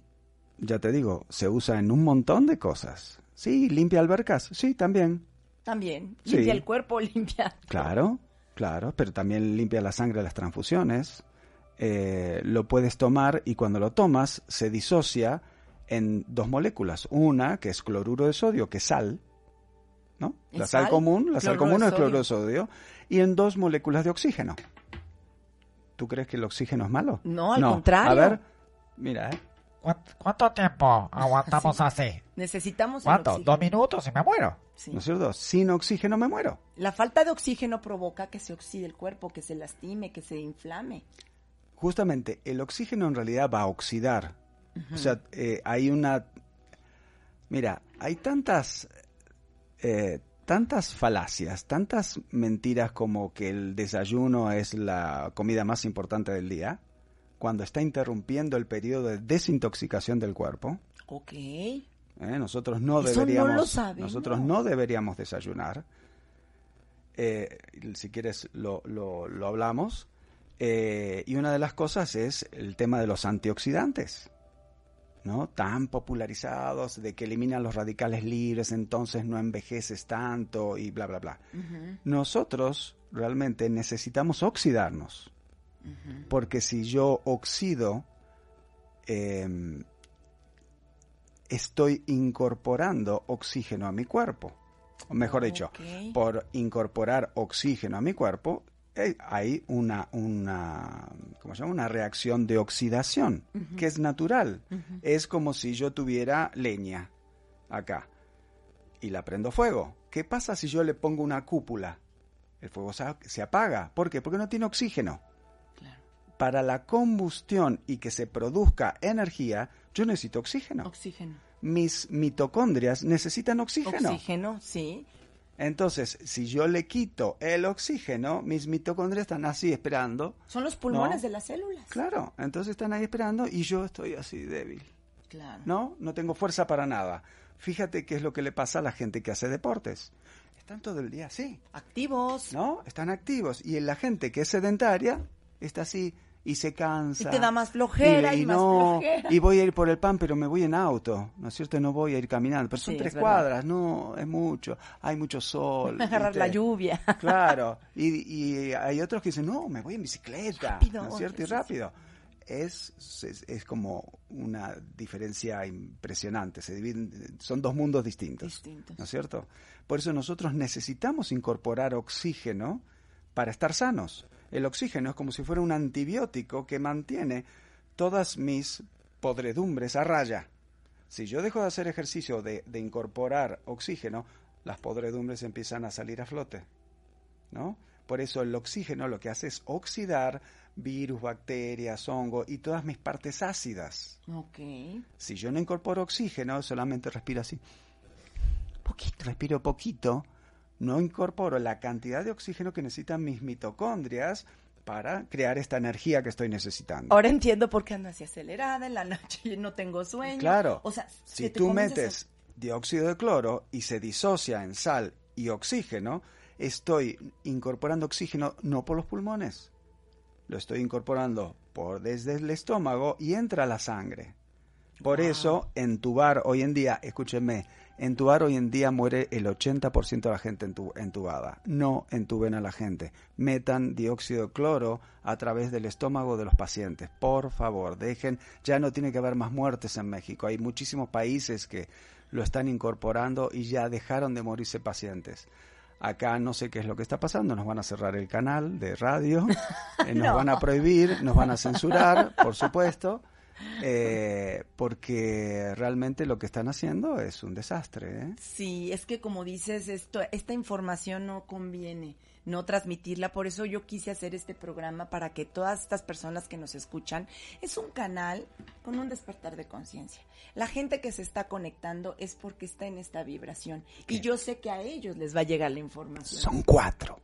ya te digo, se usa en un montón de cosas. Sí, limpia albercas, sí, también. También. Sí. Limpia el cuerpo, limpia. Claro, claro, pero también limpia la sangre de las transfusiones. Eh, lo puedes tomar y cuando lo tomas se disocia en dos moléculas. Una que es cloruro de sodio, que es sal, ¿no? ¿Es La sal, sal? común, la sal común es cloruro de sodio. sodio. Y en dos moléculas de oxígeno. ¿Tú crees que el oxígeno es malo? No, al contrario. A ver, mira, ¿eh? ¿Cuán- ¿Cuánto tiempo aguantamos así? Necesitamos ¿Cuánto? oxígeno. ¿Dos minutos y me muero? Sí. ¿No es cierto? Sin oxígeno me muero. La falta de oxígeno provoca que se oxide el cuerpo, que se lastime, que se inflame. Justamente, el oxígeno en realidad va a oxidar. O sea, eh, hay una... Mira, hay tantas... eh, tantas falacias, tantas mentiras como que el desayuno es la comida más importante del día, cuando está interrumpiendo el periodo de desintoxicación del cuerpo. Ok. ¿eh? Nosotros no Eso no deberíamos, lo sabemos. nosotros no deberíamos desayunar. Eh, si quieres lo, lo- lo hablamos. Eh, y una de las cosas es el tema de los antioxidantes, ¿no? Tan popularizados de que eliminan los radicales libres, entonces no envejeces tanto y bla bla bla. Nosotros realmente necesitamos oxidarnos, porque si yo oxido em, estoy incorporando oxígeno a mi cuerpo. O mejor dicho, por incorporar oxígeno a mi cuerpo, eh, hay una, una, ¿cómo se llama? una reacción de oxidación, que es natural. Es como si yo tuviera leña acá y la prendo fuego. ¿Qué pasa si yo le pongo una cúpula? El fuego se, se apaga. ¿Por qué? Porque no tiene oxígeno. Para la combustión y que se produzca energía, yo necesito oxígeno. Oxígeno. Mis mitocondrias necesitan oxígeno. Oxígeno, sí. Entonces, si yo le quito el oxígeno, mis mitocondrias están así esperando. Son los pulmones No. de las células. Claro, entonces están ahí esperando y yo estoy así débil. Claro. ¿No? No tengo fuerza para nada. Fíjate qué es lo que le pasa a la gente que hace deportes. Están todo el día así. Activos. ¿no? Están activos. Y la gente que es sedentaria está así y se cansa. Y te da más flojera y más no, flojera. Y voy a ir por el pan, pero me voy en auto, ¿no es cierto? No voy a ir caminando. Pero son Sí, tres cuadras, no, es mucho. Hay mucho sol. Agarrar ¿viste? la lluvia. Claro. Y, y hay otros que dicen, no, me voy en bicicleta. Rápido, ¿No es cierto? Y rápido. Es, es, es como una diferencia impresionante. Se dividen, son dos mundos distintos. Distintos. ¿No es cierto? Por eso nosotros necesitamos incorporar oxígeno para estar sanos. El oxígeno es como si fuera un antibiótico que mantiene todas mis podredumbres a raya. Si yo dejo de hacer ejercicio de, de incorporar oxígeno, las podredumbres empiezan a salir a flote. ¿No? Por eso el oxígeno lo que hace es oxidar virus, bacterias, hongo y todas mis partes ácidas. Si yo no incorporo oxígeno, solamente respiro así. Poquito. Respiro poquito. No incorporo la cantidad de oxígeno que necesitan mis mitocondrias para crear esta energía que estoy necesitando. Ahora entiendo por qué ando así acelerada en la noche y no tengo sueño. Claro. O sea, si tú metes dióxido de cloro y se disocia en sal y oxígeno, estoy incorporando oxígeno no por los pulmones. Lo estoy incorporando por desde el estómago y entra a la sangre. Por Wow. eso, entubar hoy en día, escúchenme, Entubar hoy en día muere el 80% de la gente entu- entubada. No entuben a la gente. Metan dióxido de cloro a través del estómago de los pacientes. Por favor, dejen. Ya no tiene que haber más muertes en México. Hay muchísimos países que lo están incorporando y ya dejaron de morirse pacientes. Acá no sé qué es lo que está pasando, nos van a cerrar el canal de radio, eh, nos No. van a prohibir, nos van a censurar, por supuesto, eh, porque realmente lo que están haciendo es un desastre. ¿eh? Sí, es que como dices, esto, esta información no conviene no transmitirla, por eso yo quise hacer este programa para que todas estas personas que nos escuchan, es un canal con un despertar de conciencia. La gente que se está conectando es porque está en esta vibración y yo sé que a ellos les va a llegar la información. Son cuatro.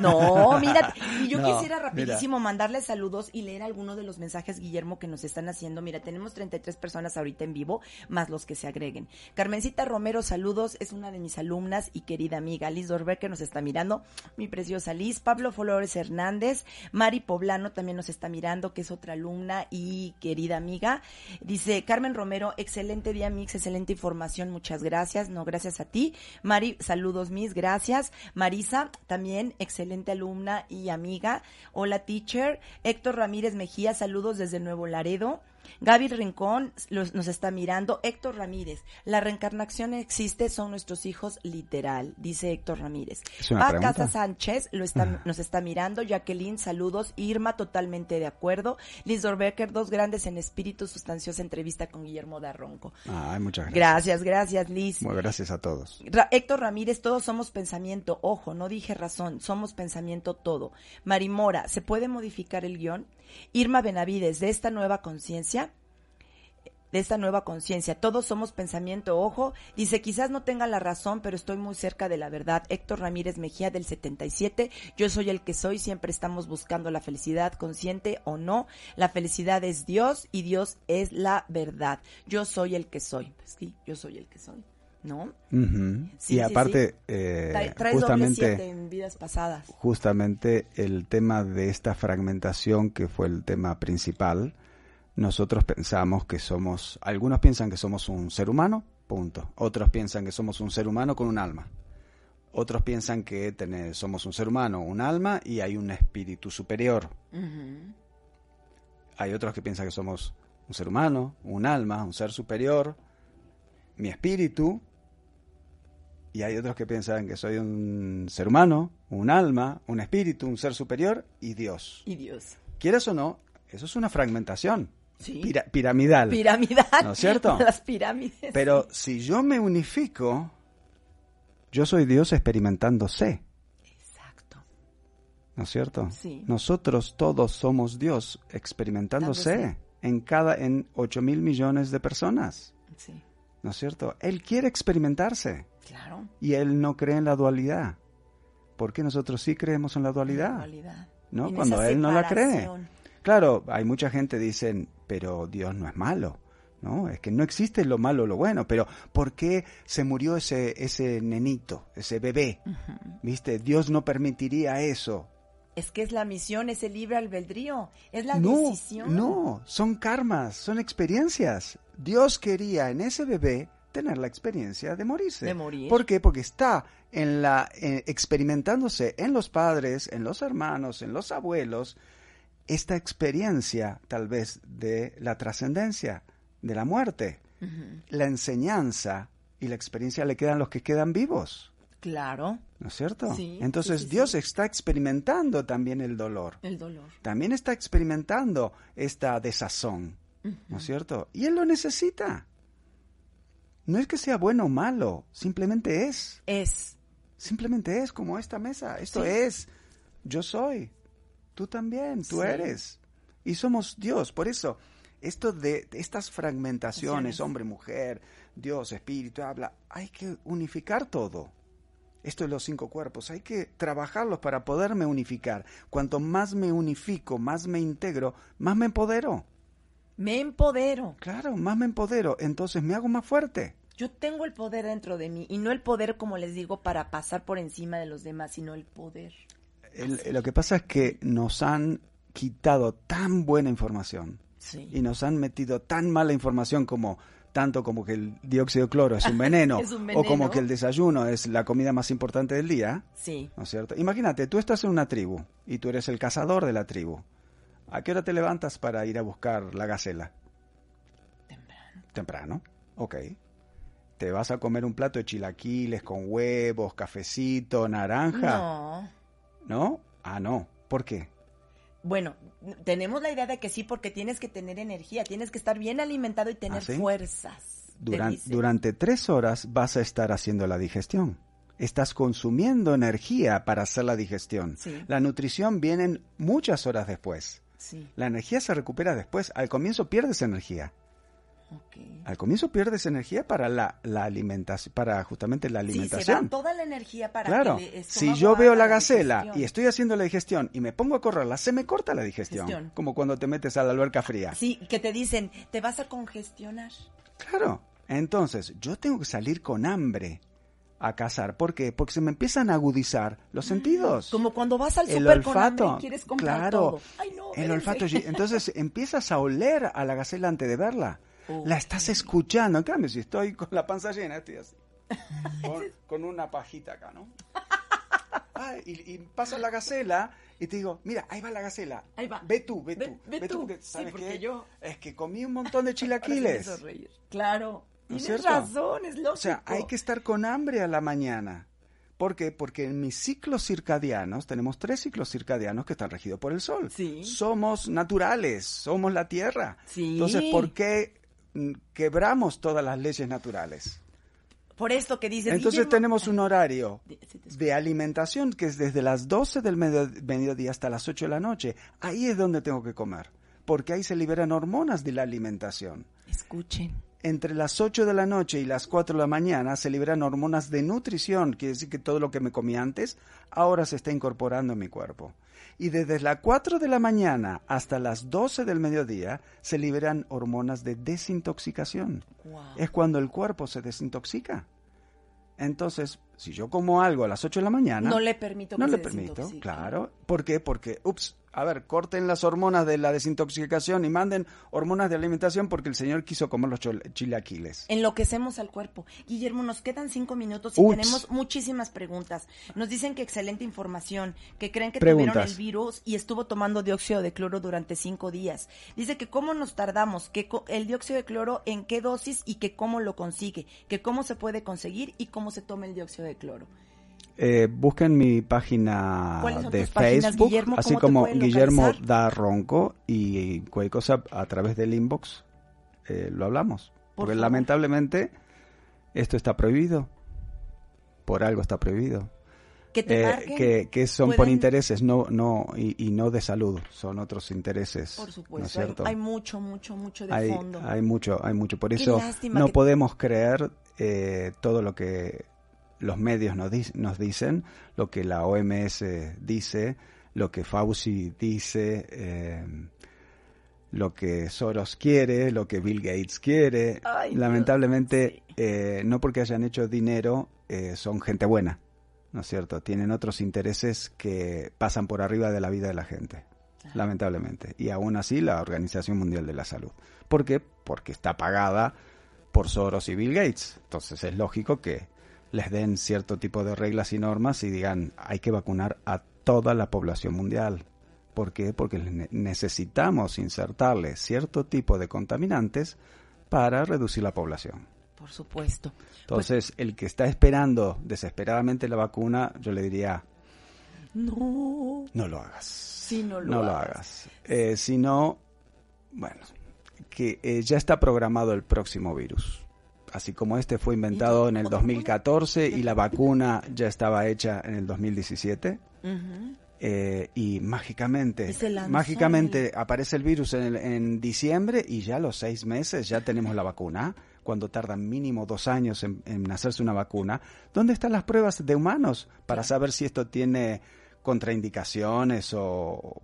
No, mira, y yo No, quisiera rapidísimo mandarles saludos y leer algunos de los mensajes, Guillermo, que nos están haciendo. Mira, tenemos 33 personas ahorita en vivo, más los que se agreguen. Carmencita Romero, saludos, es una de mis alumnas y querida amiga. Liz Dorber, que nos está mirando, mi preciosa Liz. Pablo Flores Hernández, Mari Poblano también nos está mirando, que es otra alumna y querida amiga. Dice Carmen Romero, excelente día, Mix, excelente información, muchas gracias. No, gracias a ti. Mari, saludos, mis, gracias. Marisa, también excelente alumna y amiga. Hola, teacher. Héctor Ramírez Mejía, saludos desde Nuevo Laredo. Gaby Rincón los- nos está mirando. Héctor Ramírez, la reencarnación existe, son nuestros hijos literal, dice Héctor Ramírez. ¿Es una Paz? Casa Sánchez lo está, nos está mirando. Jacqueline, saludos. Irma, totalmente de acuerdo. Liz Dorbecker, dos grandes en espíritu, sustanciosa entrevista con Guillermo Darronco. Ay, muchas gracias. Gracias, gracias, Liz. Muy gracias a todos. Ra- Héctor Ramírez, todos somos pensamiento. Ojo, no dije razón, somos pensamiento todo. Marimora, ¿se puede modificar el guion? Irma Benavides, de esta nueva conciencia, de esta nueva conciencia, todos somos pensamiento, ojo, dice, quizás no tenga la razón, pero estoy muy cerca de la verdad. Héctor Ramírez Mejía del 77, yo soy el que soy, siempre estamos buscando la felicidad, consciente o no. La felicidad es Dios y Dios es la verdad. Yo soy el que soy. Pues sí, yo soy el que soy. ¿No? Sí, y sí, aparte, sí. eh, Trae- justamente, en vidas pasadas. justamente el tema de esta fragmentación que fue el tema principal, nosotros pensamos que somos, algunos piensan que somos un ser humano, punto. Otros piensan que somos un ser humano con un alma. Otros piensan que somos un ser humano, un alma y hay un espíritu superior. Hay otros que piensan que somos un ser humano, un alma, un ser superior, mi espíritu. Y hay otros que piensan que soy un ser humano, un alma, un espíritu, un ser superior y Dios. Y Dios. ¿Quieres o no? Eso es una fragmentación Sí. pira- piramidal. Piramidal. ¿No es cierto? Las pirámides. Pero si yo me unifico, yo soy Dios experimentándose. Exacto. ¿No es cierto? Sí. Nosotros todos somos Dios experimentándose Dándose. en cada en 8 mil millones de personas. Sí. ¿No es cierto? Él quiere experimentarse Claro. y él no cree en la dualidad. ¿Por qué nosotros sí creemos en la dualidad? Dualidad. ¿No? En Cuando él no la cree. Claro, hay mucha gente dicen, pero Dios no es malo. No, es que no existe lo malo o lo bueno, pero ¿por qué se murió ese ese nenito, ese bebé? ¿Viste? Dios no permitiría eso. Es que es la misión, es el libre albedrío, es la no, decisión. no, son karmas, son experiencias. Dios quería en ese bebé tener la experiencia de morirse. De morir. ¿Por qué? Porque está en la eh, experimentándose en los padres, en los hermanos, en los abuelos esta experiencia tal vez de la trascendencia, de la muerte. La enseñanza y la experiencia le quedan los que quedan vivos. Claro, ¿No es cierto? Sí, Entonces sí, sí, Dios está experimentando también el dolor. el dolor. También está experimentando esta desazón. ¿No es cierto? Y Él lo necesita. No es que sea bueno o malo, simplemente es. Es. Simplemente es como esta mesa. Esto Sí. es. Yo soy. Tú también. Tú Sí. eres. Y somos Dios. Por eso, esto de de estas fragmentaciones, Fragmentaciones. hombre, mujer, Dios, espíritu, habla, hay que unificar todo. Esto de los cinco cuerpos, hay que trabajarlos para poderme unificar. Cuanto más me unifico, más me integro, más me empodero. Me empodero. Claro, más me empodero. Entonces me hago más fuerte. Yo tengo el poder dentro de mí y no el poder, como les digo, para pasar por encima de los demás, sino el poder. El- lo que pasa es que nos han quitado tan buena información Sí. y nos han metido tan mala información como tanto como que el dióxido de cloro es un veneno, Es un o como que el desayuno es la comida más importante del día, Sí. ¿no es cierto? Imagínate, tú estás en una tribu y tú eres el cazador de la tribu. ¿A qué hora te levantas para ir a buscar la gacela? Temprano. Temprano, ok. ¿Te vas a comer un plato de chilaquiles con huevos, cafecito, naranja? No. ¿No? Ah, no. ¿Por qué? Bueno, tenemos la idea de que sí, porque tienes que tener energía, tienes que estar bien alimentado y tener ¿Ah, sí? fuerzas. Duran- durante tres horas vas a estar haciendo la digestión. Estás consumiendo energía para hacer la digestión. Sí. La nutrición viene muchas horas después. Sí, La energía se recupera después. Al comienzo pierdes energía. Al comienzo pierdes energía para la, la alimentación, para justamente la Sí, se alimentación. va toda la energía para Claro, que si yo veo la gacela digestión. y estoy haciendo la digestión y me pongo a correrla, se me corta la digestión. Digestión. Como cuando te metes a la alberca fría. Sí, que te dicen, te vas a congestionar. Claro. Entonces, yo tengo que salir con hambre a cazar. ¿Por qué? Porque se me empiezan a agudizar los sentidos. Mm, Como cuando vas al el súper con hambre olfato. y quieres comprar claro. todo. Ay, no, el olfato. Entonces empiezas a oler a la gacela antes de verla. Oh, la estás escuchando. En cambio, si estoy con la panza llena, estoy así. Con, con una pajita acá, ¿no? Ah, y, y pasa la gacela y te digo, mira, ahí va la gacela. Ahí va. Ve tú, ve, Ve- tú. ve tú. porque, Sí, ¿sabes porque qué? yo- Es que comí un montón de chilaquiles. Claro, ¿No es tienes cierto? razón, es lógico. O sea, hay que estar con hambre a la mañana. ¿Por qué? Porque en mis ciclos circadianos, tenemos tres ciclos circadianos que están regidos por el sol. Sí. Somos naturales, somos la Tierra. Sí. Entonces, ¿por qué mm, quebramos todas las leyes naturales? Por esto que dices. Entonces Guillermo- tenemos un horario de alimentación que es desde las 12 del medio- mediodía hasta las 8 de la noche. Ahí es donde tengo que comer, porque ahí se liberan hormonas de la alimentación. Escuchen. Entre las 8 de la noche y las 4 de la mañana se liberan hormonas de nutrición, quiere decir que todo lo que me comí antes ahora se está incorporando en mi cuerpo. Y desde las 4 de la mañana hasta las 12 del mediodía se liberan hormonas de desintoxicación. Wow. Es cuando el cuerpo se desintoxica. Entonces, si yo como algo a las 8 de la mañana, No le permito que no se le permito, claro. ¿Por qué? Porque, ups, a ver, corten las hormonas de la desintoxicación y manden hormonas de alimentación porque el señor quiso comer los chilaquiles. Enloquecemos al cuerpo. Guillermo, nos quedan cinco minutos y Ups. tenemos muchísimas preguntas. Nos dicen que excelente información, que creen que tuvieron el virus y estuvo tomando dióxido de cloro durante cinco días. Dice que cómo nos tardamos, que el dióxido de cloro en qué dosis y que cómo lo consigue, que cómo se puede conseguir y cómo se toma el dióxido de cloro. Eh, busquen mi página ¿Cuáles son de Facebook, Guillermo? así ¿Cómo te como Guillermo da ronco y cualquier cosa a través del inbox eh, lo hablamos. Por Porque favor. lamentablemente esto está prohibido. Por algo está prohibido. Que te Eh, marquen. que, que son por intereses no no y, y no de salud son otros intereses Por ¿no es supuesto, hay, cierto? hay mucho, mucho, mucho de hay, fondo. hay mucho hay mucho por Qué eso no que- podemos creer eh, todo lo que los medios nos, di- nos dicen lo que la OMS dice lo que Fauci dice eh, lo que Soros quiere lo que Bill Gates quiere Ay, lamentablemente sí. eh, no porque hayan hecho dinero eh, son gente buena ¿no es cierto? Tienen otros intereses que pasan por arriba de la vida de la gente, lamentablemente. Y aún así la Organización Mundial de la Salud. ¿Por qué? Porque está pagada por Soros y Bill Gates. Entonces es lógico que les den cierto tipo de reglas y normas y digan hay que vacunar a toda la población mundial. ¿Por qué? Porque ne- necesitamos insertarle cierto tipo de contaminantes para reducir la población. Por supuesto. Entonces, el que está esperando desesperadamente la vacuna, yo le diría, No. no lo hagas. Sí, no lo no lo hagas. hagas. Eh, si no, bueno, que eh, ya está programado el próximo virus. Así como este fue inventado en el otro 2014 y la vacuna ya estaba hecha en el 2017. Ujú. eh, y mágicamente, Y mágicamente aparece el virus en, el- en diciembre y ya a los seis meses ya tenemos la vacuna, cuando tardan mínimo dos años en, en hacerse una vacuna. ¿Dónde están las pruebas de humanos para saber si esto tiene contraindicaciones o,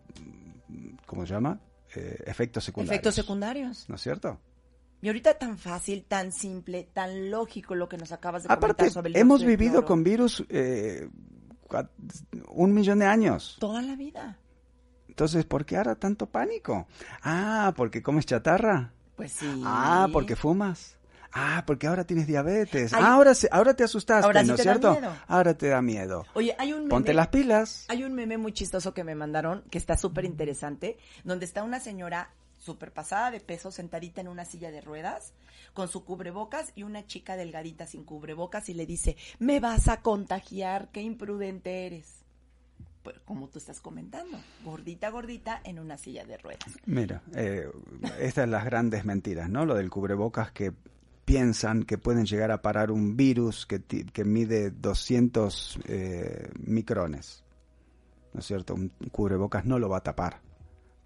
¿cómo se llama? Eh, efectos secundarios. Efectos secundarios. ¿No es cierto? Y ahorita tan fácil, tan simple, tan lógico lo que nos acabas de Aparte, comentar sobre el hemos vivido con virus eh, un millón de años. toda la vida. Entonces, ¿por qué ahora tanto pánico? Ah, porque comes chatarra. Pues sí. Ah, porque fumas. Ah, porque ahora tienes diabetes. Ay. ahora, se- ahora te asustaste, Ahora sí ¿no es da cierto? miedo. Ahora te da miedo. Oye, hay un meme. Ponte las pilas. Hay un meme muy chistoso que me mandaron, que está súper interesante, donde está una señora súper pasada de peso, sentadita en una silla de ruedas, con su cubrebocas y una chica delgadita sin cubrebocas y le dice, me vas a contagiar, qué imprudente eres. Pues como tú estás comentando, gordita, gordita en una silla de ruedas. Mira, eh, estas son las grandes mentiras, ¿no? Lo del cubrebocas que piensan que pueden llegar a parar un virus que, que mide 200 eh, micrones. ¿No es cierto? Un cubrebocas no lo va a tapar.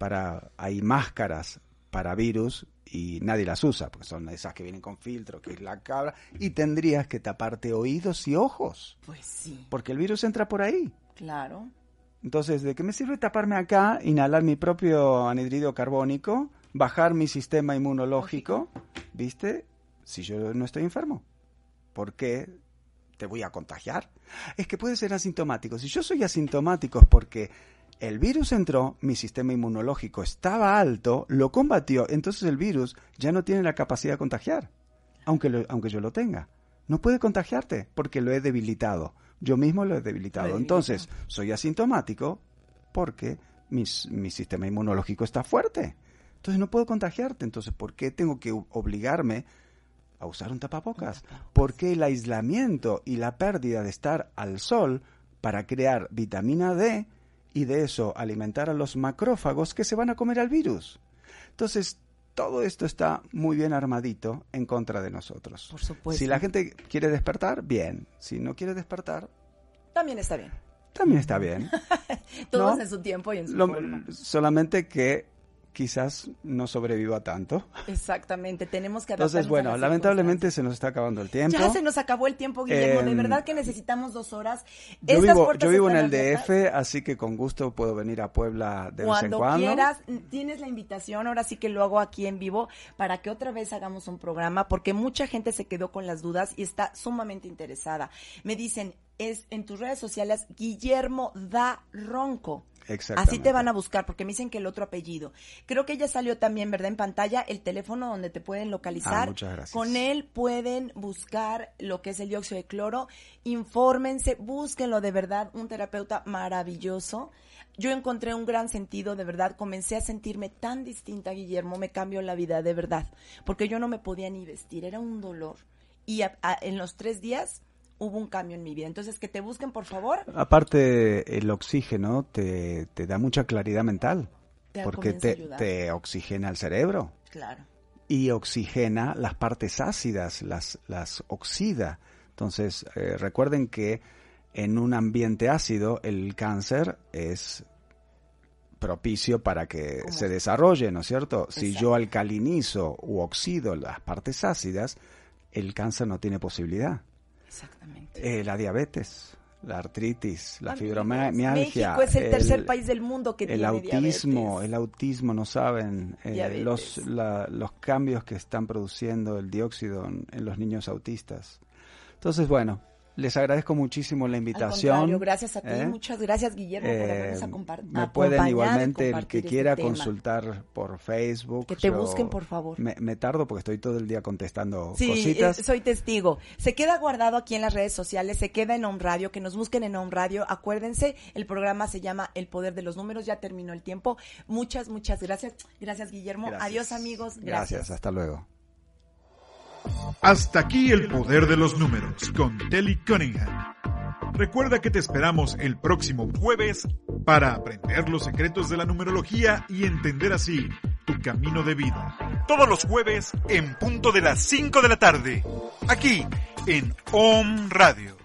Para, hay máscaras para virus y nadie las usa, porque son esas que vienen con filtro, que es la cabra, y tendrías que taparte oídos y ojos, Pues sí, porque el virus entra por ahí. claro. Entonces, ¿de qué me sirve taparme acá, inhalar mi propio anhidrido carbónico, bajar mi sistema inmunológico, ¿viste? Si yo no estoy enfermo. ¿Por qué te voy a contagiar? Es que puede ser asintomático. Si yo soy asintomático es porque el virus entró, mi sistema inmunológico estaba alto, lo combatió, entonces el virus ya no tiene la capacidad de contagiar, aunque, lo- aunque yo lo tenga. No puede contagiarte porque lo he debilitado. Yo mismo lo he debilitado. Entonces, soy asintomático porque mi sistema inmunológico está fuerte. Entonces no puedo contagiarte. Entonces, ¿por qué tengo que obligarme a usar un tapabocas? Porque el aislamiento y la pérdida de estar al sol para crear vitamina D y de eso alimentar a los macrófagos que se van a comer al virus. Entonces, todo esto está muy bien armadito en contra de nosotros. Por supuesto. Si la gente quiere despertar, bien. Si no quiere despertar, También está bien. también está bien. Todos ¿No? en su tiempo y en su Lo- forma. solamente que quizás no sobreviva tanto. Exactamente, tenemos que Entonces, a bueno, lamentablemente se nos está acabando el tiempo. Ya se nos acabó el tiempo, Guillermo. de Em, verdad que necesitamos dos horas. Yo Estas vivo, yo vivo en el abiertas. DF, así que con gusto puedo venir a Puebla de vez en Cuando cuando. quieras, tienes la invitación, ahora sí que lo hago aquí en vivo, para que otra vez hagamos un programa, porque mucha gente se quedó con las dudas y está sumamente interesada. Me dicen, es en tus redes sociales, Guillermo da Ronco. Así te van a buscar, porque me dicen que el otro apellido. Creo que ya salió también, ¿verdad? En pantalla el teléfono donde te pueden localizar. Ah, muchas gracias. Con él pueden buscar lo que es el dióxido de cloro. Infórmense, búsquenlo de verdad, un terapeuta maravilloso. Yo encontré un gran sentido, de verdad, comencé a sentirme tan distinta, Guillermo, me cambió la vida, de verdad, porque yo no me podía ni vestir, era un dolor. Y a- a- en los tres días hubo un cambio en mi vida. Entonces, que te busquen, por favor. Aparte, el oxígeno te, te da mucha claridad mental, Te porque te, te oxigena el cerebro Claro. y oxigena las partes ácidas, las, las oxida. Entonces, eh, recuerden que en un ambiente ácido el cáncer es propicio para que ¿Cómo? se desarrolle, ¿no es cierto? Si yo alcalinizo u oxido las partes ácidas, el cáncer no tiene posibilidad. Exactamente. Eh, la diabetes, la artritis, la fibromialgia. México es el, tercer el- país del mundo que el tiene autismo, diabetes. el autismo, no saben eh, los, la- los cambios que están produciendo el dióxido en, en los niños autistas. Entonces, bueno, les agradezco muchísimo la invitación. gracias a ti. ¿eh? Muchas gracias, Guillermo, por Eh, habernos acompañado. me pueden igualmente el que quiera consultar por Facebook. Que te yo busquen, por favor. Me, me tardo porque estoy todo el día contestando Sí, cositas. eh, soy testigo. Se queda guardado aquí en las redes sociales, se queda en Home Radio, que nos busquen en Home Radio. Acuérdense, el programa se llama El Poder de los Números, ya terminó el tiempo. Muchas, muchas gracias. Gracias, Guillermo. Gracias. Adiós, amigos. Gracias, hasta luego. Hasta aquí el poder de los números con Telly Cunningham. Recuerda que te esperamos el próximo jueves para aprender los secretos de la numerología y entender así tu camino de vida. Todos los jueves en punto de las 5 de la tarde, aquí en OM Radio.